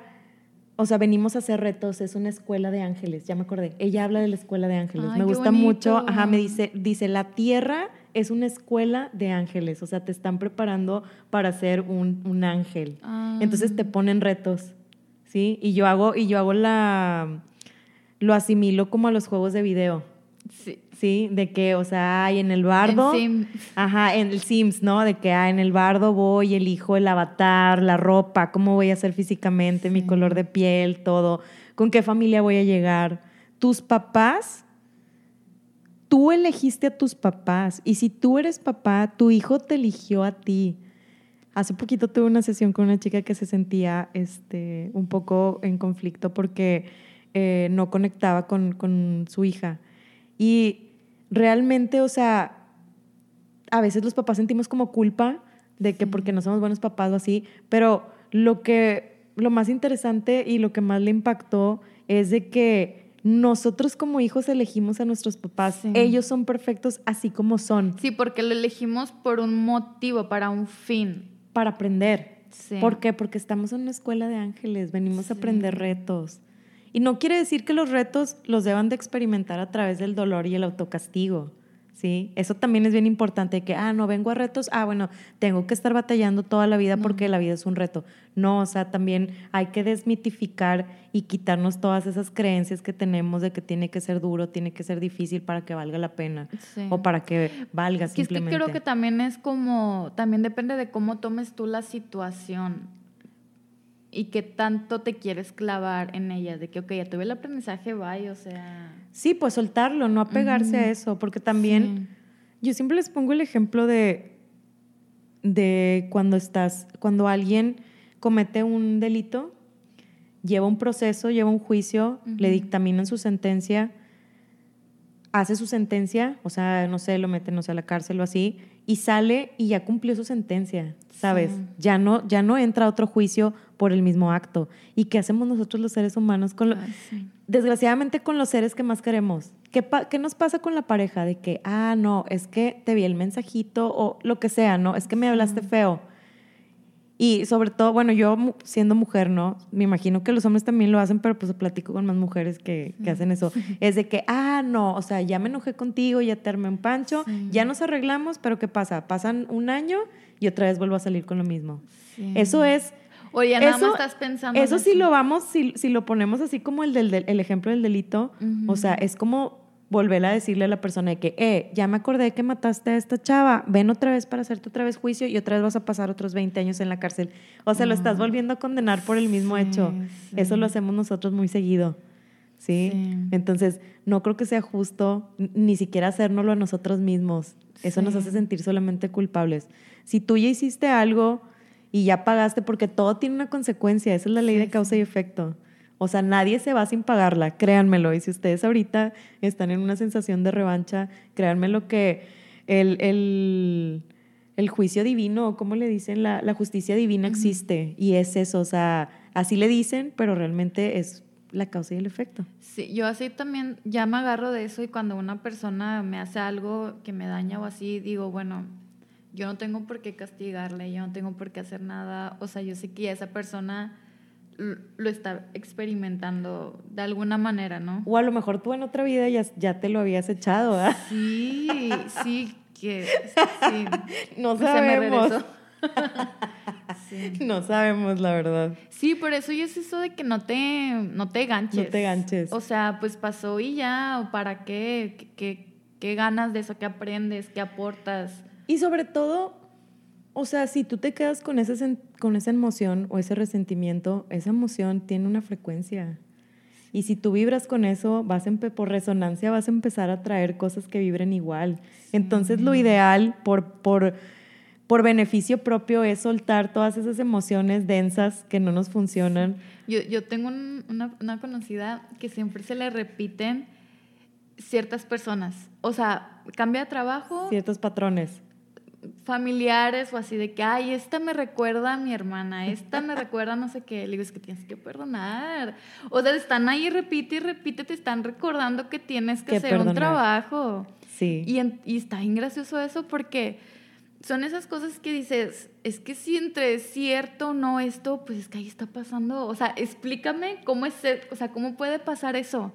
o sea, venimos a hacer retos, es una escuela de ángeles, ya me acordé. Ella habla de la escuela de ángeles. Ay, me gusta mucho, bonito. ajá, me dice, dice, la tierra es una escuela de ángeles, o sea, te están preparando para ser un, un ángel. Ah. Entonces te ponen retos, ¿sí? Y yo hago, y yo hago la, lo asimilo como a los juegos de video, Sí. ¿sí? De que, o sea, hay en el bardo. En Sim. Ajá, en el Sims, ¿no? De que ah, en el bardo voy, elijo el avatar, la ropa, cómo voy a ser físicamente, mi color de piel, todo, con qué familia voy a llegar. Tus papás, tú elegiste a tus papás y si tú eres papá, tu hijo te eligió a ti. Hace poquito tuve una sesión con una chica que se sentía este, un poco en conflicto porque eh, no conectaba con, con su hija. Y realmente, o sea, a veces los papás sentimos como culpa de que porque no somos buenos papás o así, pero lo que lo más interesante y lo que más le impactó es de que nosotros como hijos elegimos a nuestros papás. Sí. Ellos son perfectos así como son Sí, porque lo elegimos por un motivo, para un fin. para aprender. Sí. ¿Por qué? Porque estamos en una escuela de ángeles, venimos a aprender retos. Y no quiere decir que los retos los deban de experimentar a través del dolor y el autocastigo, ¿sí? Eso también es bien importante, que, ah, no vengo a retos, ah, bueno, tengo que estar batallando toda la vida porque la vida es un reto. No, o sea, también hay que desmitificar y quitarnos todas esas creencias que tenemos de que tiene que ser duro, tiene que ser difícil para que valga la pena Sí. o para que valga que, es que simplemente. creo que también es como, también depende de cómo tomes tú la situación y qué tanto te quieres clavar en ella, de que, ok, ya tuve el aprendizaje, bye, o sea... Sí, pues soltarlo, no apegarse a eso, porque también yo siempre les pongo el ejemplo de, de cuando estás, cuando alguien comete un delito, lleva un proceso, lleva un juicio, le dictaminan su sentencia. hace su sentencia, o sea, no sé, lo meten, no sé, a la cárcel o así, y sale y ya cumplió su sentencia, ¿sabes? Ya, no, ya no entra otro juicio por el mismo acto. ¿Y qué hacemos nosotros los seres humanos con lo, desgraciadamente con los seres que más queremos? ¿Qué, ¿Qué nos pasa con la pareja? De que, ah, no, es que te vi el mensajito o lo que sea, ¿no? Es que me hablaste feo y sobre todo, bueno, yo siendo mujer, ¿no? Me imagino que los hombres también lo hacen, pero pues platico con más mujeres que, que hacen eso. Es de que, ah, no, o sea, ya me enojé contigo, ya te armé un pancho, ya nos arreglamos, pero ¿qué pasa? Pasan un año y otra vez vuelvo a salir con lo mismo. Eso es... Oye, nada eso, más estás pensando. Eso, sí lo vamos, si, si, lo ponemos así como el del, el ejemplo del delito, o sea, es como volver a decirle a la persona de que, eh, ya me acordé que mataste a esta chava, ven otra vez para hacerte otra vez juicio y otra vez vas a pasar otros 20 años en la cárcel. O sea, lo estás ah. volviendo a condenar por el mismo hecho. Eso lo hacemos nosotros muy seguido. ¿sí? Entonces, no creo que sea justo ni siquiera hacérnoslo a nosotros mismos. Eso nos hace sentir solamente culpables. Si tú ya hiciste algo y ya pagaste, porque todo tiene una consecuencia, esa es la ley de causa y efecto. O sea, nadie se va sin pagarla, créanmelo. Y si ustedes ahorita están en una sensación de revancha, créanmelo que el, el, el juicio divino, ¿cómo le dicen? La, la justicia divina existe y es eso. O sea, así le dicen, pero realmente es la causa y el efecto. Sí, yo así también ya me agarro de eso y cuando una persona me hace algo que me daña o así, digo, bueno, yo no tengo por qué castigarle, yo no tengo por qué hacer nada. O sea, yo sé que esa persona lo está experimentando de alguna manera, ¿no? O a lo mejor tú en otra vida ya, ya te lo habías echado, ¿verdad? Sí, sí, que sí. no sabemos. No sabemos, la verdad. Sí, por eso y es eso de que no te, no te ganches. No te ganches. O sea, pues pasó y ya, ¿o para qué? ¿Qué, qué ganas de eso? ¿Qué aprendes? ¿Qué aportas? Y sobre todo, o sea, si tú te quedas con, ese, con esa emoción o ese resentimiento, esa emoción tiene una frecuencia. Y si tú vibras con eso, vas por resonancia vas a empezar a traer cosas que vibren igual. Entonces lo ideal por, por, por beneficio propio es soltar todas esas emociones densas que no nos funcionan. Yo, yo tengo una, una conocida que siempre se le repiten ciertas personas. O sea, cambia de trabajo. Ciertos patrones familiares o así de que, ay, esta me recuerda a mi hermana, esta me recuerda a no sé qué. Le digo, es que tienes que perdonar. O sea, están ahí, repite y repite, te están recordando que tienes que, hacer un trabajo. Sí. Y, y está bien gracioso eso porque son esas cosas que dices, es que si entre cierto o no esto, pues es que ahí está pasando. O sea, explícame cómo es, o sea, cómo puede pasar eso.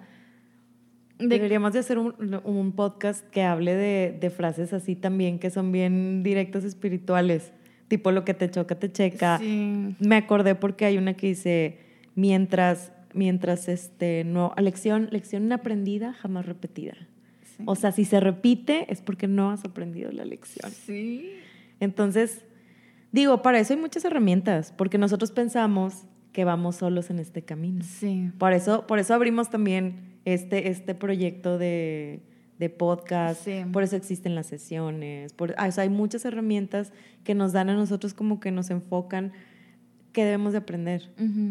Deberíamos de hacer un, podcast que hable de, frases así también, que son bien directas espirituales, tipo lo que te choca, te checa. Me acordé porque hay una que dice, mientras, mientras, este, no, lección, lección aprendida, jamás repetida. O sea, si se repite es porque no has aprendido la lección. Sí. Entonces, digo, para eso hay muchas herramientas, porque nosotros pensamos que vamos solos en este camino. Sí. Por eso, por eso abrimos también este, este proyecto de, de podcast, por eso existen las sesiones, por, ah, hay muchas herramientas que nos dan a nosotros como que nos enfocan que debemos de aprender,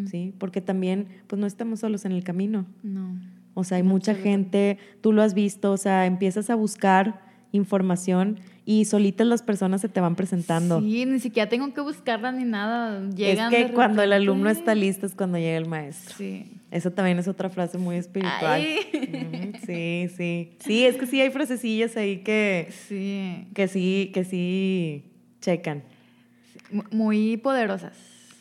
¿sí? Porque también, pues no estamos solos en el camino. No. O sea, hay mucha gente, tú lo has visto, o sea, empiezas a buscar información y solitas las personas se te van presentando. Sí, ni siquiera tengo que buscarla ni nada. Llegan es que cuando el alumno está listo es cuando llega el maestro. Sí. Eso también es otra frase muy espiritual. sí, sí. Sí, es que sí hay frasecillas ahí que sí, que sí, que sí checan. Muy poderosas.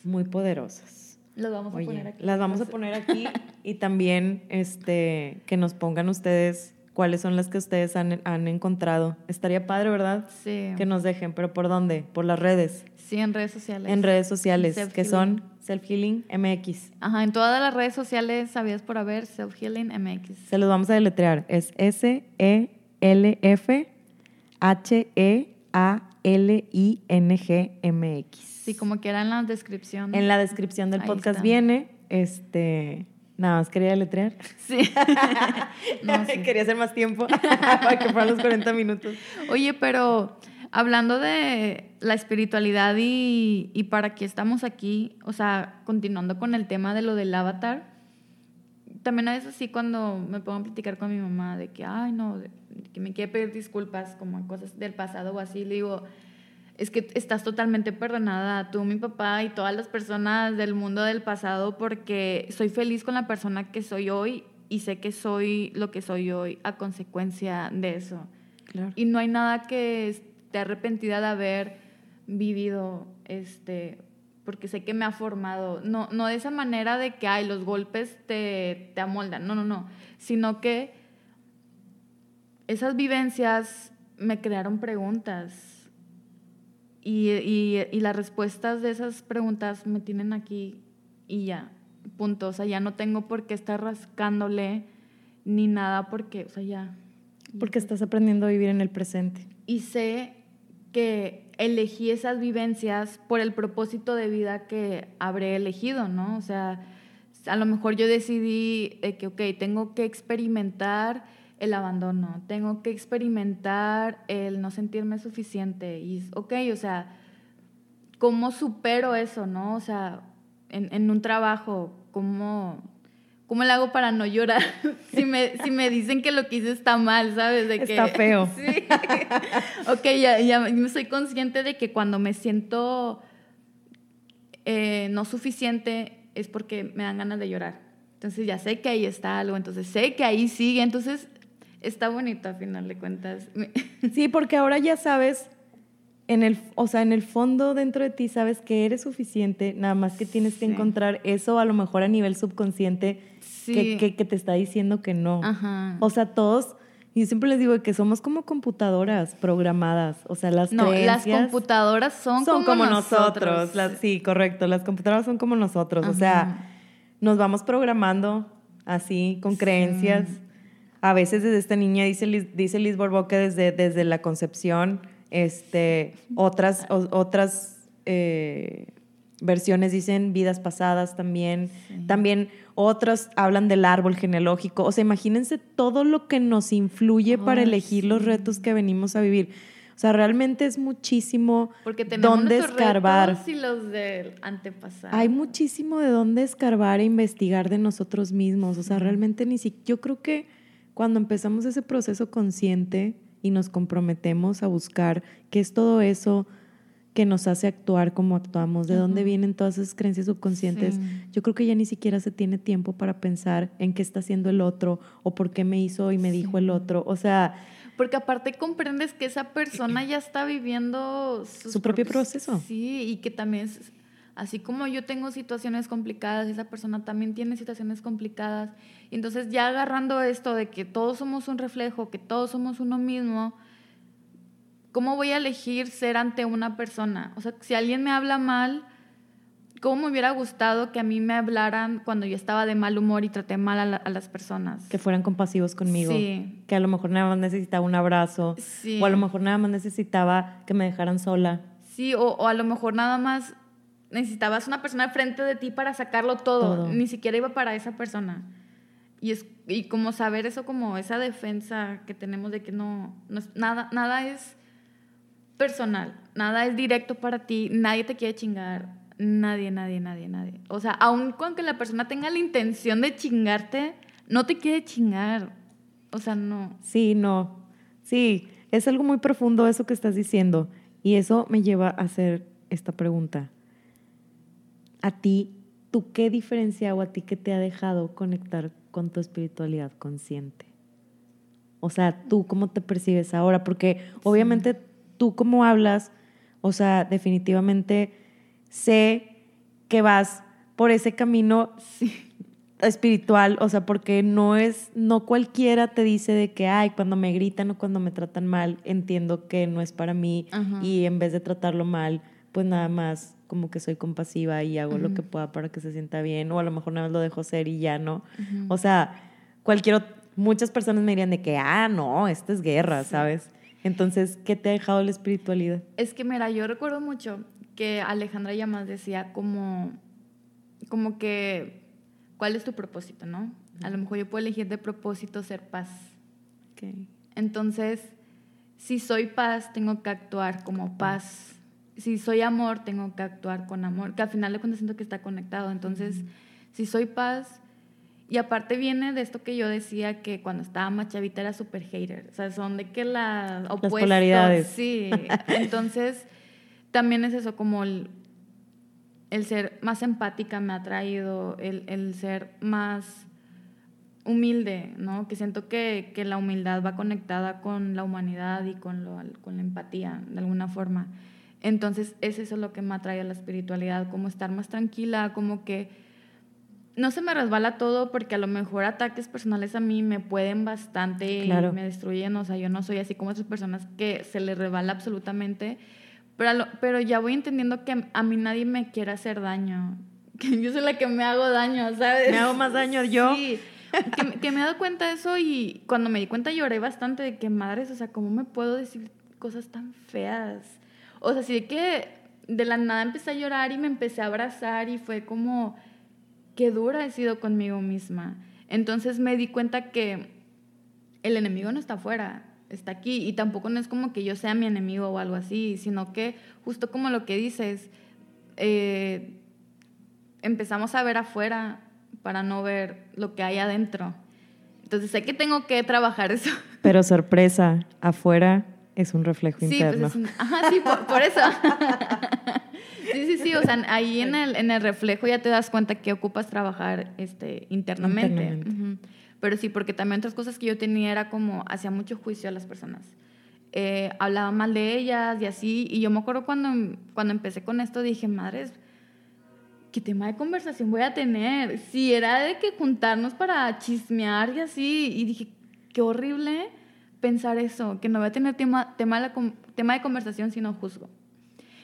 Muy poderosas. Las vamos a poner aquí. Las vamos a poner aquí y también este que nos pongan ustedes cuáles son las que ustedes han, han, encontrado. Estaría padre, ¿verdad? Sí. Que nos dejen, pero ¿por dónde? Por las redes. Sí, en redes sociales. En redes sociales, que son Self Healing MX. Ajá, en todas las redes sociales sabías por haber Self Healing MX. Se los vamos a deletrear. Es S-E-L-F-H-E-A-L-I-N-G-M-X. Sí, como que era en la descripción. En la descripción del podcast viene. Este, Nada más quería letrear. Sí. Quería hacer más tiempo para que fueran los 40 minutos. Oye, pero hablando de la espiritualidad y, y para qué estamos aquí, o sea, continuando con el tema de lo del avatar, también a veces sí cuando me pongo a platicar con mi mamá de que, ay, no, que me quiere pedir disculpas como cosas del pasado o así, le digo, es que estás totalmente perdonada, tú, mi papá y todas las personas del mundo del pasado, porque soy feliz con la persona que soy hoy y sé que soy lo que soy hoy a consecuencia de eso. Y no hay nada que esté arrepentida de haber vivido, este, porque sé que me ha formado. No, no de esa manera de que, ay, los golpes te, te amoldan, no, no, no, sino que esas vivencias me crearon preguntas y, y, las respuestas de esas preguntas me tienen aquí y ya, punto. O sea, ya no tengo por qué estar rascándole ni nada porque, o sea, ya. Porque estás aprendiendo a vivir en el presente. Y sé que elegí esas vivencias por el propósito de vida que habré elegido, ¿no? O sea, a lo mejor yo decidí que, ok, tengo que experimentar el abandono, tengo que experimentar el no sentirme suficiente. Y, ok, o sea, ¿cómo supero eso, no? O sea, en, un trabajo, ¿cómo, ¿cómo le hago para no llorar? si, me, si me dicen que lo que hice está mal, ¿sabes? De que, está feo. Sí. ok, ya, ya soy consciente de que cuando me siento eh, no suficiente es porque me dan ganas de llorar. Entonces ya sé que ahí está algo, entonces sé que ahí sigue, entonces está bonito a final de cuentas. Sí, porque ahora ya sabes, en el, o sea, en el fondo dentro de ti sabes que eres suficiente, nada más que tienes que encontrar eso a lo mejor a nivel subconsciente que, que, te está diciendo que no. O sea, todos... Y siempre les digo que somos como computadoras programadas, o sea, las no, las computadoras son, como, nosotros. sí, correcto, las computadoras son como nosotros, o sea, nos vamos programando así, con creencias a veces desde esta niña, dice, dice Liz Borboque, desde, desde la concepción, este, otras, otras eh, versiones dicen vidas pasadas también, también otras hablan del árbol genealógico, o sea, imagínense todo lo que nos influye para elegir los retos que venimos a vivir. O sea, realmente es muchísimo Porque dónde escarbar. y los del antepasado. Hay muchísimo de dónde escarbar e investigar de nosotros mismos. O sea, realmente ni siquiera. Yo creo que cuando empezamos ese proceso consciente y nos comprometemos a buscar qué es todo eso que nos hace actuar como actuamos, de dónde vienen todas esas creencias subconscientes, yo creo que ya ni siquiera se tiene tiempo para pensar en qué está haciendo el otro o por qué me hizo y me dijo el otro. O sea... Porque aparte comprendes que esa persona ya está viviendo su propio proceso. Sí, y que también Así como yo tengo situaciones complicadas, esa persona también tiene situaciones complicadas. Y entonces ya agarrando esto de que todos somos un reflejo, que todos somos uno mismo, ¿cómo voy a elegir ser ante una persona? O sea, si alguien me habla mal, ¿cómo me hubiera gustado que a mí me hablaran cuando yo estaba de mal humor y traté mal a, las personas? Que fueran compasivos conmigo. Sí. Que a lo mejor nada más necesitaba un abrazo. Sí. O a lo mejor nada más necesitaba que me dejaran sola. Sí, o, o a lo mejor nada más necesitabas una persona frente de ti para sacarlo todo. Ni siquiera iba para esa persona. Y, es, y como saber eso, como esa defensa que tenemos de que no, no es, nada, nada es personal, nada es directo para ti, nadie te quiere chingar, nadie, nadie, nadie, nadie. O sea, aun cuando la persona tenga la intención de chingarte, no te quiere chingar. O sea, no. Sí, no. Sí, es algo muy profundo eso que estás diciendo. Y eso me lleva a hacer esta pregunta a ti, ¿tú qué diferencia o a ti qué te ha dejado conectar con tu espiritualidad consciente? O sea, tú cómo te percibes ahora, porque obviamente tú cómo hablas, o sea, definitivamente sé que vas por ese camino espiritual, o sea, porque no es, no cualquiera te dice de que, ay, cuando me gritan o cuando me tratan mal, entiendo que no es para mí y en vez de tratarlo mal, pues nada más como que soy compasiva y hago lo que pueda para que se sienta bien, o a lo mejor nada más lo dejo ser y ya no. O sea, cualquier, muchas personas me dirían de que, ah, no, esto es guerra, ¿sabes? Entonces, ¿qué te ha dejado la espiritualidad? Es que, mira, yo recuerdo mucho que Alejandra Llamas decía como, como que, ¿cuál es tu propósito, no? A lo mejor yo puedo elegir de propósito ser paz. Okay. Entonces, si soy paz, tengo que actuar como paz si soy amor, tengo que actuar con amor, que al final de cuentas siento que está conectado. Entonces, si soy paz Y aparte viene de esto que yo decía que cuando estaba más chavita era súper hater. O sea, son de que la Las polaridades. Sí. Entonces, también es eso, como el, el ser más empática me ha traído, el, el ser más humilde, ¿no? Que siento que, que, la humildad va conectada con la humanidad y con, lo, con la empatía, de alguna forma. Entonces, es eso lo que me atrae a la espiritualidad, como estar más tranquila, como que no se me resbala todo porque a lo mejor ataques personales a mí me pueden bastante y me destruyen, o sea, yo no soy así como esas personas que se les resbala absolutamente, pero, pero ya voy entendiendo que a mí nadie me quiere hacer daño, que yo soy la que me hago daño, ¿sabes? Me hago más daño yo. Sí, que, que me he dado cuenta de eso y cuando me di cuenta lloré bastante de que madres, o sea, ¿cómo me puedo decir cosas tan feas? O sea, así que de la nada empecé a llorar y me empecé a abrazar y fue como qué dura he sido conmigo misma. Entonces me di cuenta que el enemigo no está afuera, está aquí. Y tampoco es como que yo sea mi enemigo o algo así, sino que justo como lo que dices, eh, empezamos a ver afuera para no ver lo que hay adentro. Entonces sé que tengo que trabajar eso. Pero sorpresa, afuera es un reflejo sí, interno. Pues es un, ajá, sí, por, por eso. Sí, sí, sí, o sea, ahí en el, en el reflejo ya te das cuenta que ocupas trabajar este, internamente. internamente. Pero sí, porque también otras cosas que yo tenía era como, hacía mucho juicio a las personas. Eh, hablaba mal de ellas y así, y yo me acuerdo cuando, cuando empecé con esto, dije, madres, ¿qué tema de conversación voy a tener? Si era de que juntarnos para chismear y así, y dije, qué horrible pensar eso, que no voy a tener tema, tema, de, tema de conversación si no juzgo.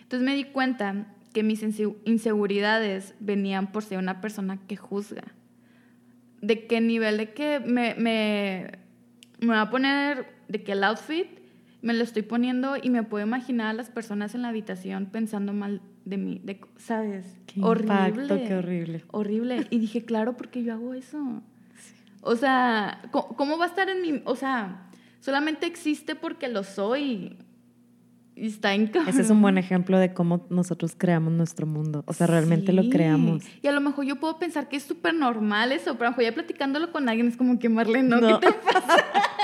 Entonces me di cuenta que mis inseguridades venían por ser una persona que juzga. De qué nivel, de que me, me, me va a poner, de que el outfit me lo estoy poniendo y me puedo imaginar a las personas en la habitación pensando mal de mí, de, ¿sabes? Qué horrible. qué horrible. Horrible. Y dije, claro, porque yo hago eso. O sea, ¿cómo va a estar en mi, o sea, solamente existe porque lo soy? está Ese es un buen ejemplo de cómo nosotros creamos nuestro mundo. O sea, realmente lo creamos. Y a lo mejor yo puedo pensar que es súper normal eso, pero a lo mejor ya platicándolo con alguien es como que Marlene, ¿no? ¿Qué te pasa?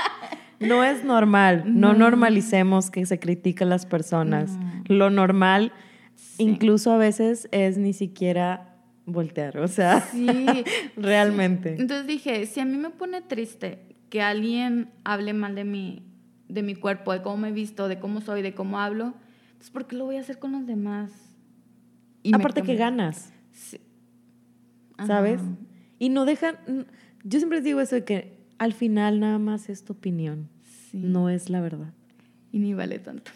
no es normal. No, normalicemos que se critican las personas. Lo normal, incluso a veces, es ni siquiera voltear. O sea, sí. realmente. Entonces dije, si a mí me pone triste que alguien hable mal de mí, de mi cuerpo, de cómo me he visto, de cómo soy, de cómo hablo, entonces ¿por qué lo voy a hacer con los demás? Y Aparte que ganas. ¿Sabes? Y no dejan, yo siempre digo eso de que al final nada más es tu opinión, no es la verdad. Y ni vale tanto.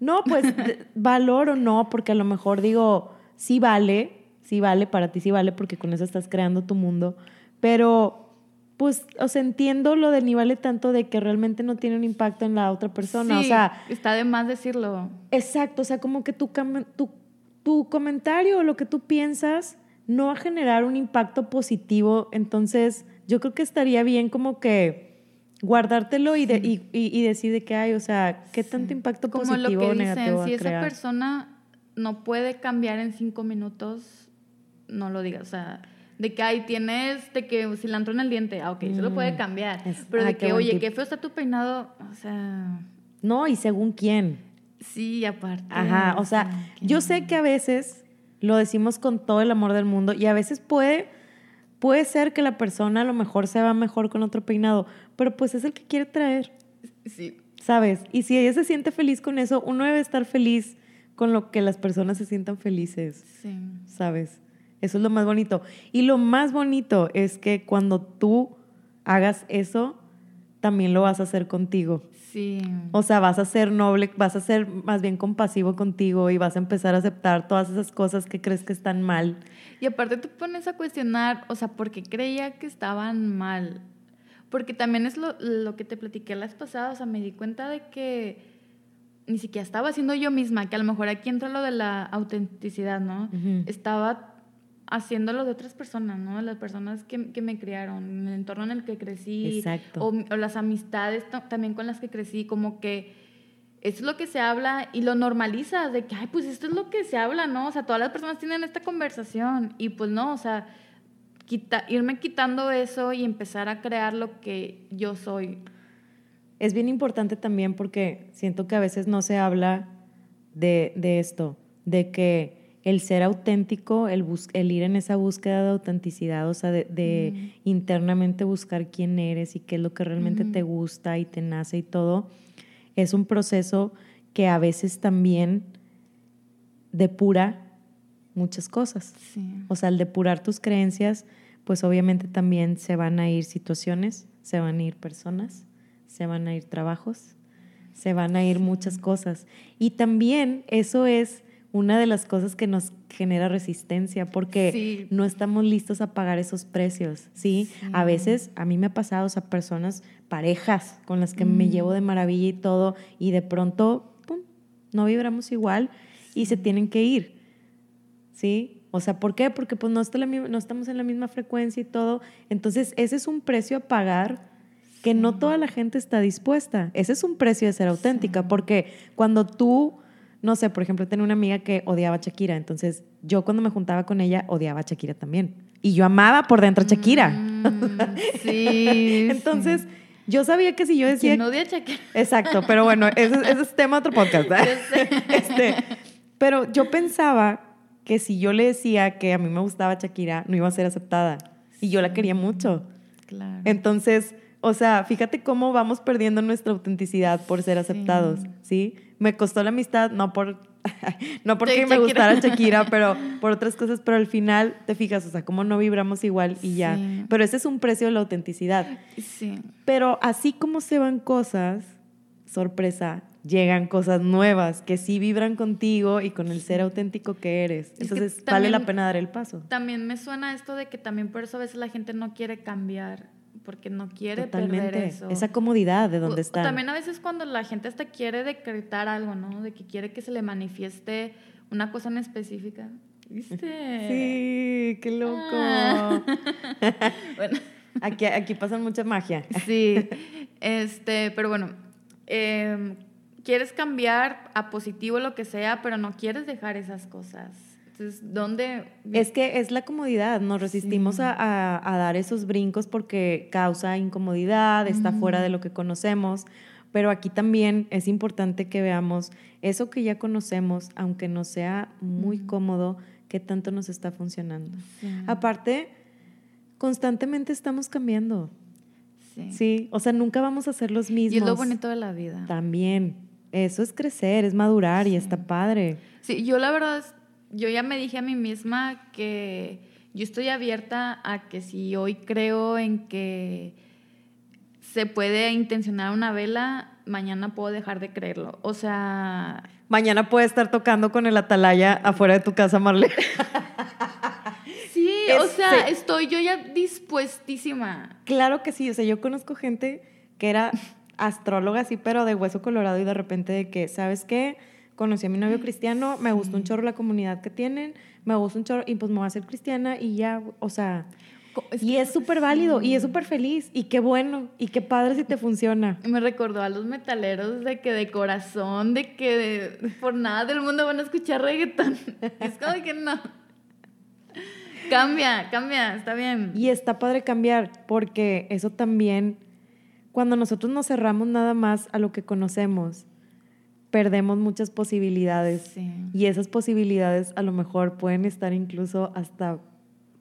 No, pues valor o no, porque a lo mejor digo, sí vale, sí vale, para ti sí vale, porque con eso estás creando tu mundo, pero pues, o sea, entiendo lo del ni vale tanto de que realmente no tiene un impacto en la otra persona. o sea, está de más decirlo. Exacto, o sea, como que tu, tu, tu comentario o lo que tú piensas no va a generar un impacto positivo. Entonces, yo creo que estaría bien como que guardártelo y, de, y, y, decir de qué hay, o sea, qué tanto impacto como positivo lo que dicen, Si esa persona no puede cambiar en cinco minutos, no lo digas, o sea de que ahí tienes de que cilantro en el diente, ah, ok, se lo puede mm, cambiar. pero de que, oye, qué feo está tu peinado, o sea. No, y según quién. Sí, aparte. Ajá, o sea, yo sé que a veces lo decimos con todo el amor del mundo y a veces puede, puede ser que la persona a lo mejor se va mejor con otro peinado, pero pues es el que quiere traer. Sí. ¿Sabes? Y si ella se siente feliz con eso, uno debe estar feliz con lo que las personas se sientan felices. Sí. ¿Sabes? Eso es lo más bonito. Y lo más bonito es que cuando tú hagas eso, también lo vas a hacer contigo. Sí. O sea, vas a ser noble, vas a ser más bien compasivo contigo y vas a empezar a aceptar todas esas cosas que crees que están mal. Y aparte tú pones a cuestionar, o sea, ¿por qué creía que estaban mal? Porque también es lo, lo que te platiqué las pasadas, o sea, me di cuenta de que ni siquiera estaba siendo yo misma, que a lo mejor aquí entra lo de la autenticidad, ¿no? Estaba haciéndolo de otras personas, ¿no? Las personas que, que, me criaron, el entorno en el que crecí, o, o, las amistades también con las que crecí, como que eso es lo que se habla y lo normaliza, de que, ay, pues esto es lo que se habla, ¿no? O sea, todas las personas tienen esta conversación y pues no, o sea, quita, irme quitando eso y empezar a crear lo que yo soy. Es bien importante también porque siento que a veces no se habla de, de esto, de que el ser auténtico, el, el ir en esa búsqueda de autenticidad, o sea, de, internamente buscar quién eres y qué es lo que realmente te gusta y te nace y todo, es un proceso que a veces también depura muchas cosas. O sea, al depurar tus creencias, pues obviamente también se van a ir situaciones, se van a ir personas, se van a ir trabajos, se van a ir muchas cosas. Y también eso es una de las cosas que nos genera resistencia porque no estamos listos a pagar esos precios, ¿sí? A veces a mí me ha pasado, o sea, personas, parejas con las que me mm. llevo de maravilla y todo, y de pronto, pum, no vibramos igual y se tienen que ir, ¿sí? O sea, ¿por qué? Porque pues no, está no estamos en la misma frecuencia y todo. Entonces, ese es un precio a pagar que no toda la gente está dispuesta. Ese es un precio de ser auténtica, porque cuando tú no sé, por ejemplo, tenía una amiga que odiaba a Shakira, entonces yo cuando me juntaba con ella odiaba a Shakira también. Y yo amaba por dentro a Shakira. Mm, sí. entonces, yo sabía que si yo decía... ¿Quién odia a Shakira? Exacto, pero bueno, ese, es tema de otro podcast. Este, pero yo pensaba que si yo le decía que a mí me gustaba Shakira, no iba a ser aceptada. Y yo la quería mucho. Claro. Entonces, o sea, fíjate cómo vamos perdiendo nuestra autenticidad por ser aceptados, ¿sí? Me costó la amistad, no por no porque me gustara Shakira, pero por otras cosas, pero al final te fijas, o sea, cómo no vibramos igual y ya. Pero ese es un precio de la autenticidad. Sí. Pero así como se van cosas, sorpresa, llegan cosas nuevas que sí vibran contigo y con el ser auténtico que eres. Entonces vale la pena dar el paso. También me suena esto de que también por eso a veces la gente no quiere cambiar porque no quiere perder eso. Esa comodidad de donde está. También a veces cuando la gente hasta quiere decretar algo, ¿no? De que quiere que se le manifieste una cosa en específica. ¿Viste? Sí, qué loco. Ah. bueno. Aquí, aquí pasa mucha magia. Sí, este, pero bueno, em, quieres cambiar a positivo lo que sea, pero no quieres dejar esas cosas. Entonces, ¿dónde...? Es que es la comodidad, nos resistimos a, dar esos brincos porque causa incomodidad, está fuera de lo que conocemos, pero aquí también es importante que veamos eso que ya conocemos, aunque no sea muy cómodo, qué tanto nos está funcionando. Aparte, constantemente estamos cambiando. Sí. sí. O sea, nunca vamos a ser los mismos. Y es lo bonito de la vida. También. Eso es crecer, es madurar y está padre. Sí, yo la verdad yo ya me dije a mí misma que yo estoy abierta a que si hoy creo en que se puede intencionar una vela, mañana puedo dejar de creerlo. O sea... Mañana puede estar tocando con el atalaya afuera de tu casa, Marlene. sí, o sea, estoy yo ya dispuestísima. Claro que sí, o sea, yo conozco gente que era astróloga, sí, pero de hueso colorado y de repente de que, ¿sabes qué? Conocí a mi novio cristiano, me gustó un chorro la comunidad que tienen, me gustó un chorro y pues me voy a hacer cristiana y ya, o sea, y es súper válido y es súper feliz y qué bueno y qué padre si te funciona. Me recordó a los metaleros de que de corazón, de que por nada del mundo van a escuchar reggaeton. Es como que no. Cambia, cambia, está bien. Y está padre cambiar porque eso también, cuando nosotros nos cerramos nada más a lo que conocemos perdemos muchas posibilidades y esas posibilidades a lo mejor pueden estar incluso hasta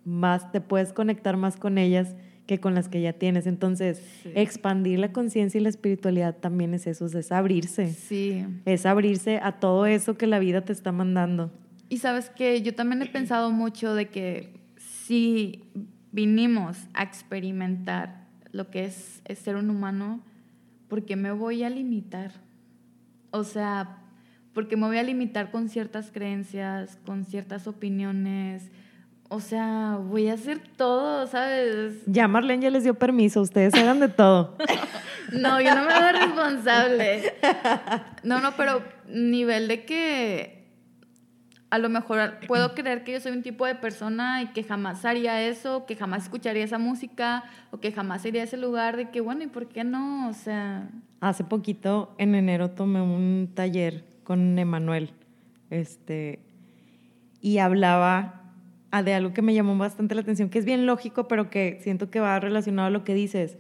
más, te puedes conectar más con ellas que con las que ya tienes. Entonces, expandir la conciencia y la espiritualidad también es eso, es abrirse. Sí. Es abrirse a todo eso que la vida te está mandando. Y sabes que yo también he pensado mucho de que si vinimos a experimentar lo que es, es ser un humano, ¿por qué me voy a limitar? O sea, porque me voy a limitar con ciertas creencias, con ciertas opiniones. O sea, voy a hacer todo, ¿sabes? Ya Marlene ya les dio permiso, ustedes hagan de todo. no, yo no me hago responsable. No, no, pero nivel de que a lo mejor puedo creer que yo soy un tipo de persona y que jamás haría eso, que jamás escucharía esa música o que jamás iría a ese lugar de que, bueno, ¿y por qué no? O sea... Hace poquito, en enero, tomé un taller con Emanuel este, y hablaba, de algo que me llamó bastante la atención, que es bien lógico, pero que siento que va relacionado a lo que dices.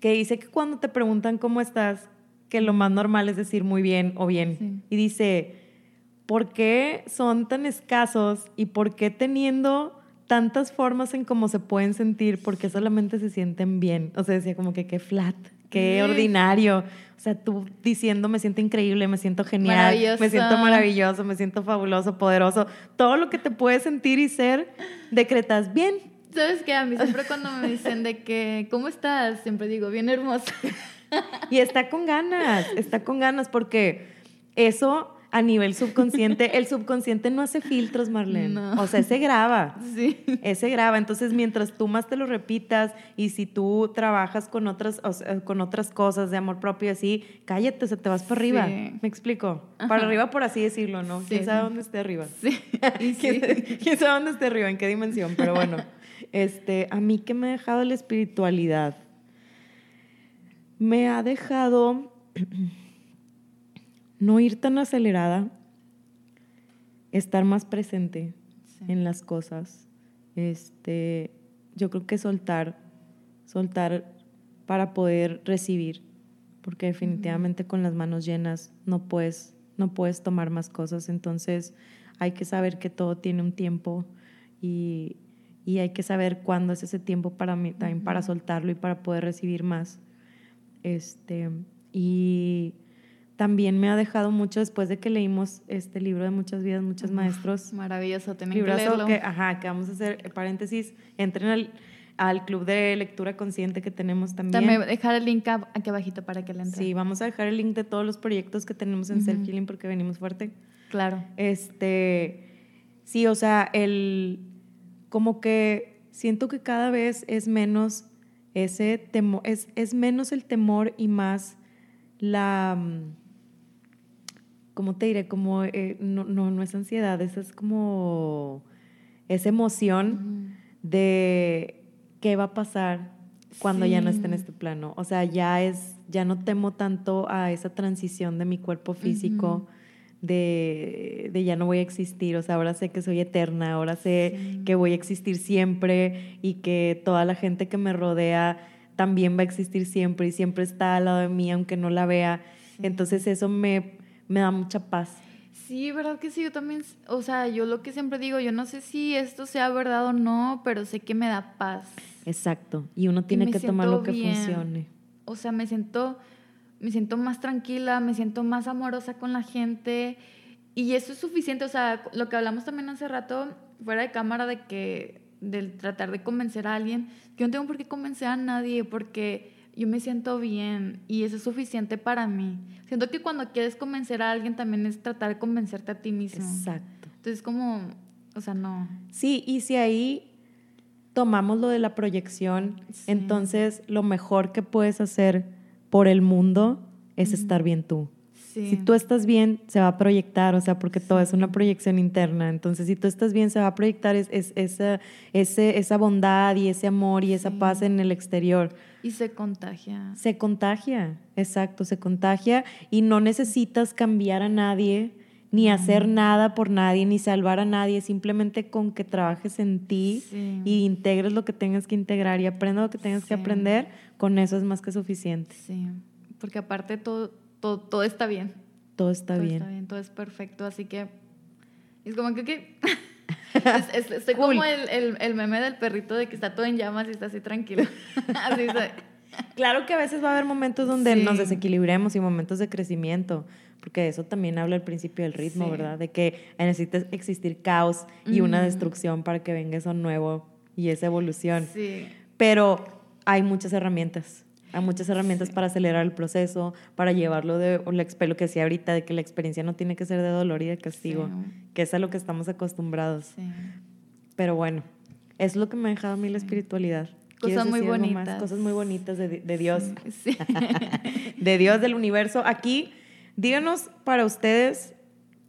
Que dice que cuando te preguntan cómo estás, que lo más normal es decir muy bien o bien. Y dice, ¿por qué son tan escasos y por qué teniendo tantas formas en cómo se pueden sentir, por qué solamente se sienten bien? O sea, decía como que qué flat, qué ordinario. O sea, tú diciendo me siento increíble, me siento genial, me siento maravilloso, me siento fabuloso, poderoso. Todo lo que te puedes sentir y ser, decretas bien. ¿Sabes qué? A mí siempre cuando me dicen de que, ¿cómo estás? Siempre digo, bien hermosa. Y está con ganas, está con ganas porque eso a nivel subconsciente, el subconsciente no hace filtros, Marlene. O sea, ese graba. Sí. Ese graba. Entonces, mientras tú más te lo repitas y si tú trabajas con otras, con otras cosas de amor propio así, cállate, o sea, te vas para arriba. ¿Me explico? Para arriba, por así decirlo, ¿no? ¿Quién sabe dónde esté arriba? Sí. ¿Quién, sabe dónde esté arriba? ¿En qué dimensión? Pero bueno, este, a mí que me ha dejado la espiritualidad, me ha dejado no ir tan acelerada, estar más presente en las cosas. Este, yo creo que soltar, soltar para poder recibir, porque definitivamente con las manos llenas no puedes, no puedes tomar más cosas. Entonces hay que saber que todo tiene un tiempo y, hay que saber cuándo es ese tiempo para mí, también para soltarlo y para poder recibir más. Este, y también me ha dejado mucho después de que leímos este libro de Muchas vidas, muchos maestros. Maravilloso, tienen que leerlo. Que, ajá, que vamos a hacer, paréntesis, entren al, al club de lectura consciente que tenemos también. También dejar el link aquí abajito para que le entren. Sí, vamos a dejar el link de todos los proyectos que tenemos en Self Healing porque venimos fuerte. Claro. Este, sí, o sea, el, como que siento que cada vez es menos ese temor, es, es menos el temor y más la ¿cómo te diré? Como, eh, no, no, no, es ansiedad, esa es como esa emoción de qué va a pasar cuando ya no esté en este plano. O sea, ya es, ya no temo tanto a esa transición de mi cuerpo físico. de, de, ya no voy a existir, o sea, ahora sé que soy eterna, ahora sé que voy a existir siempre y que toda la gente que me rodea también va a existir siempre y siempre está al lado de mí aunque no la vea. Entonces eso me, me da mucha paz. Sí, verdad que sí, yo también, o sea, yo lo que siempre digo, yo no sé si esto sea verdad o no, pero sé que me da paz. Exacto, y uno tiene que tomar lo que funcione. O sea, me siento, me siento más tranquila, me siento más amorosa con la gente y eso es suficiente, o sea, lo que hablamos también hace rato fuera de cámara de que del tratar de convencer a alguien, yo no tengo por qué convencer a nadie porque yo me siento bien y eso es suficiente para mí. Siento que cuando quieres convencer a alguien también es tratar de convencerte a ti mismo. Exacto. Entonces como, o sea, no. Sí, y si ahí tomamos lo de la proyección, entonces lo mejor que puedes hacer por el mundo es estar bien tú. Si tú estás bien, se va a proyectar, o sea, porque todo es una proyección interna. Entonces, si tú estás bien, se va a proyectar es, esa, ese, esa bondad y ese amor y esa paz en el exterior. Y se contagia. Se contagia, exacto, se contagia y no necesitas cambiar a nadie, ni hacer nada por nadie, ni salvar a nadie, simplemente con que trabajes en ti y integres lo que tengas que integrar y aprendas lo que tengas que aprender, con eso es más que suficiente. Sí, porque aparte todo todo, está bien. Todo está todo bien. Está bien, todo es perfecto, así que es como que, ¿qué? estoy como el, el, meme del perrito de que está todo en llamas y está así tranquilo. así Claro que a veces va a haber momentos donde nos desequilibremos y momentos de crecimiento, porque eso también habla al principio del ritmo, ¿verdad? De que necesita existir caos y una destrucción para que venga eso nuevo y esa evolución. Sí. Pero hay muchas herramientas. Hay muchas herramientas para acelerar el proceso, para llevarlo de lo que decía ahorita, de que la experiencia no tiene que ser de dolor y de castigo, que es a lo que estamos acostumbrados. Pero bueno, es lo que me ha dejado a mí la espiritualidad. Cosas muy bonitas. Cosas muy bonitas de, de Dios. de Dios, del universo. Aquí, díganos para ustedes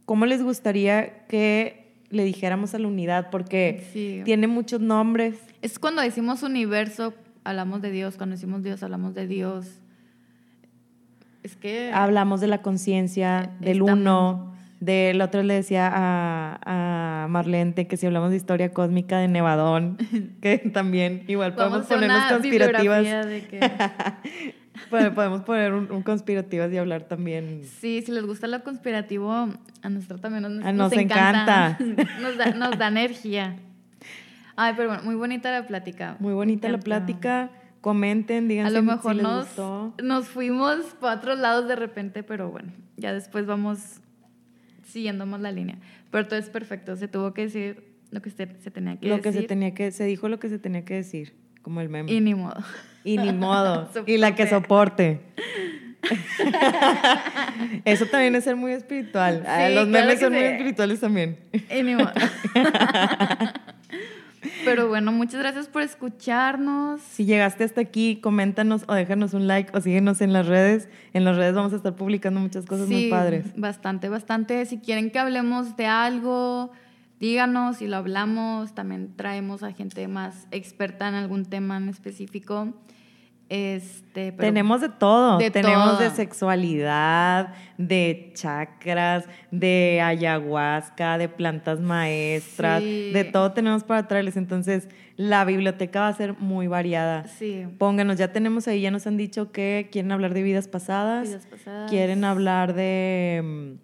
cómo les gustaría que le dijéramos a la unidad, porque tiene muchos nombres. Es cuando decimos universo, hablamos de Dios, cuando decimos Dios, hablamos de Dios. Es que... Hablamos de la conciencia, del uno, del otro le decía a, a Marlente, que si hablamos de historia cósmica de Nevadón, que también igual podemos hacer ponernos conspirativas. de que- Pode- podemos poner un, un conspirativas y hablar también. Sí, si les gusta lo conspirativo, a nosotros también nos, A nos encanta. nos, da, nos da energía. Ay, pero bueno, muy bonita la plática. Muy bonita la plática. Comenten, digan A si, lo si mejor les nos, gustó. nos fuimos para otros lados de repente, pero bueno, ya después vamos siguiendo más la línea. Pero todo es perfecto, se tuvo que decir lo que se, se tenía que Lo decir. que se tenía que, se dijo lo que se tenía que decir, como el meme. Y ni modo. Y ni modo. y la que Soporte. Eso también es ser muy espiritual. Ah, Sí, Los claro memes que son muy espirituales también. Y ni modo. Pero bueno, muchas gracias por escucharnos. Si llegaste hasta aquí, coméntanos o déjanos un like o síguenos en las redes. En las redes vamos a estar publicando muchas cosas muy padres. Bastante, bastante. Si quieren que hablemos de algo, díganos y lo hablamos. También traemos a gente más experta en algún tema en específico. Este, pero- Tenemos de todo. de Tenemos todo. de sexualidad, de chakras, de ayahuasca, de plantas maestras, Sí. de todo tenemos para traerles. Entonces, la biblioteca va a ser muy variada. Sí. Pónganos, ya tenemos ahí, ya nos han dicho que quieren hablar de vidas pasadas, Vidas pasadas. quieren hablar de, mm,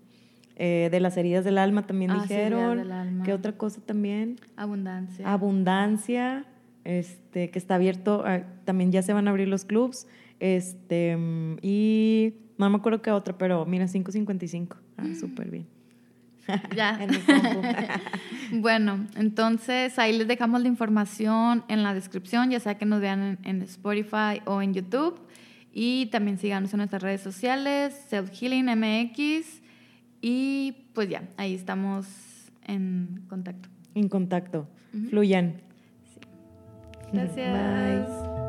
eh, de las heridas del alma, también Ah, sí, dijeron. del alma. ¿Qué otra cosa también? Abundancia. Abundancia, este, que está abierto, ah, también ya se van a abrir los clubs, este, mm, y no me acuerdo qué otra, pero mira, 5.55, ah, súper bien. ya. En. Bueno, entonces ahí les dejamos la información en la descripción, ya sea que nos vean en, en Spotify o en YouTube. Y también síganos en nuestras redes sociales, Self Healing MX. Y pues ya, ahí estamos en contacto. en contacto, Ujú. fluyan. Gracias.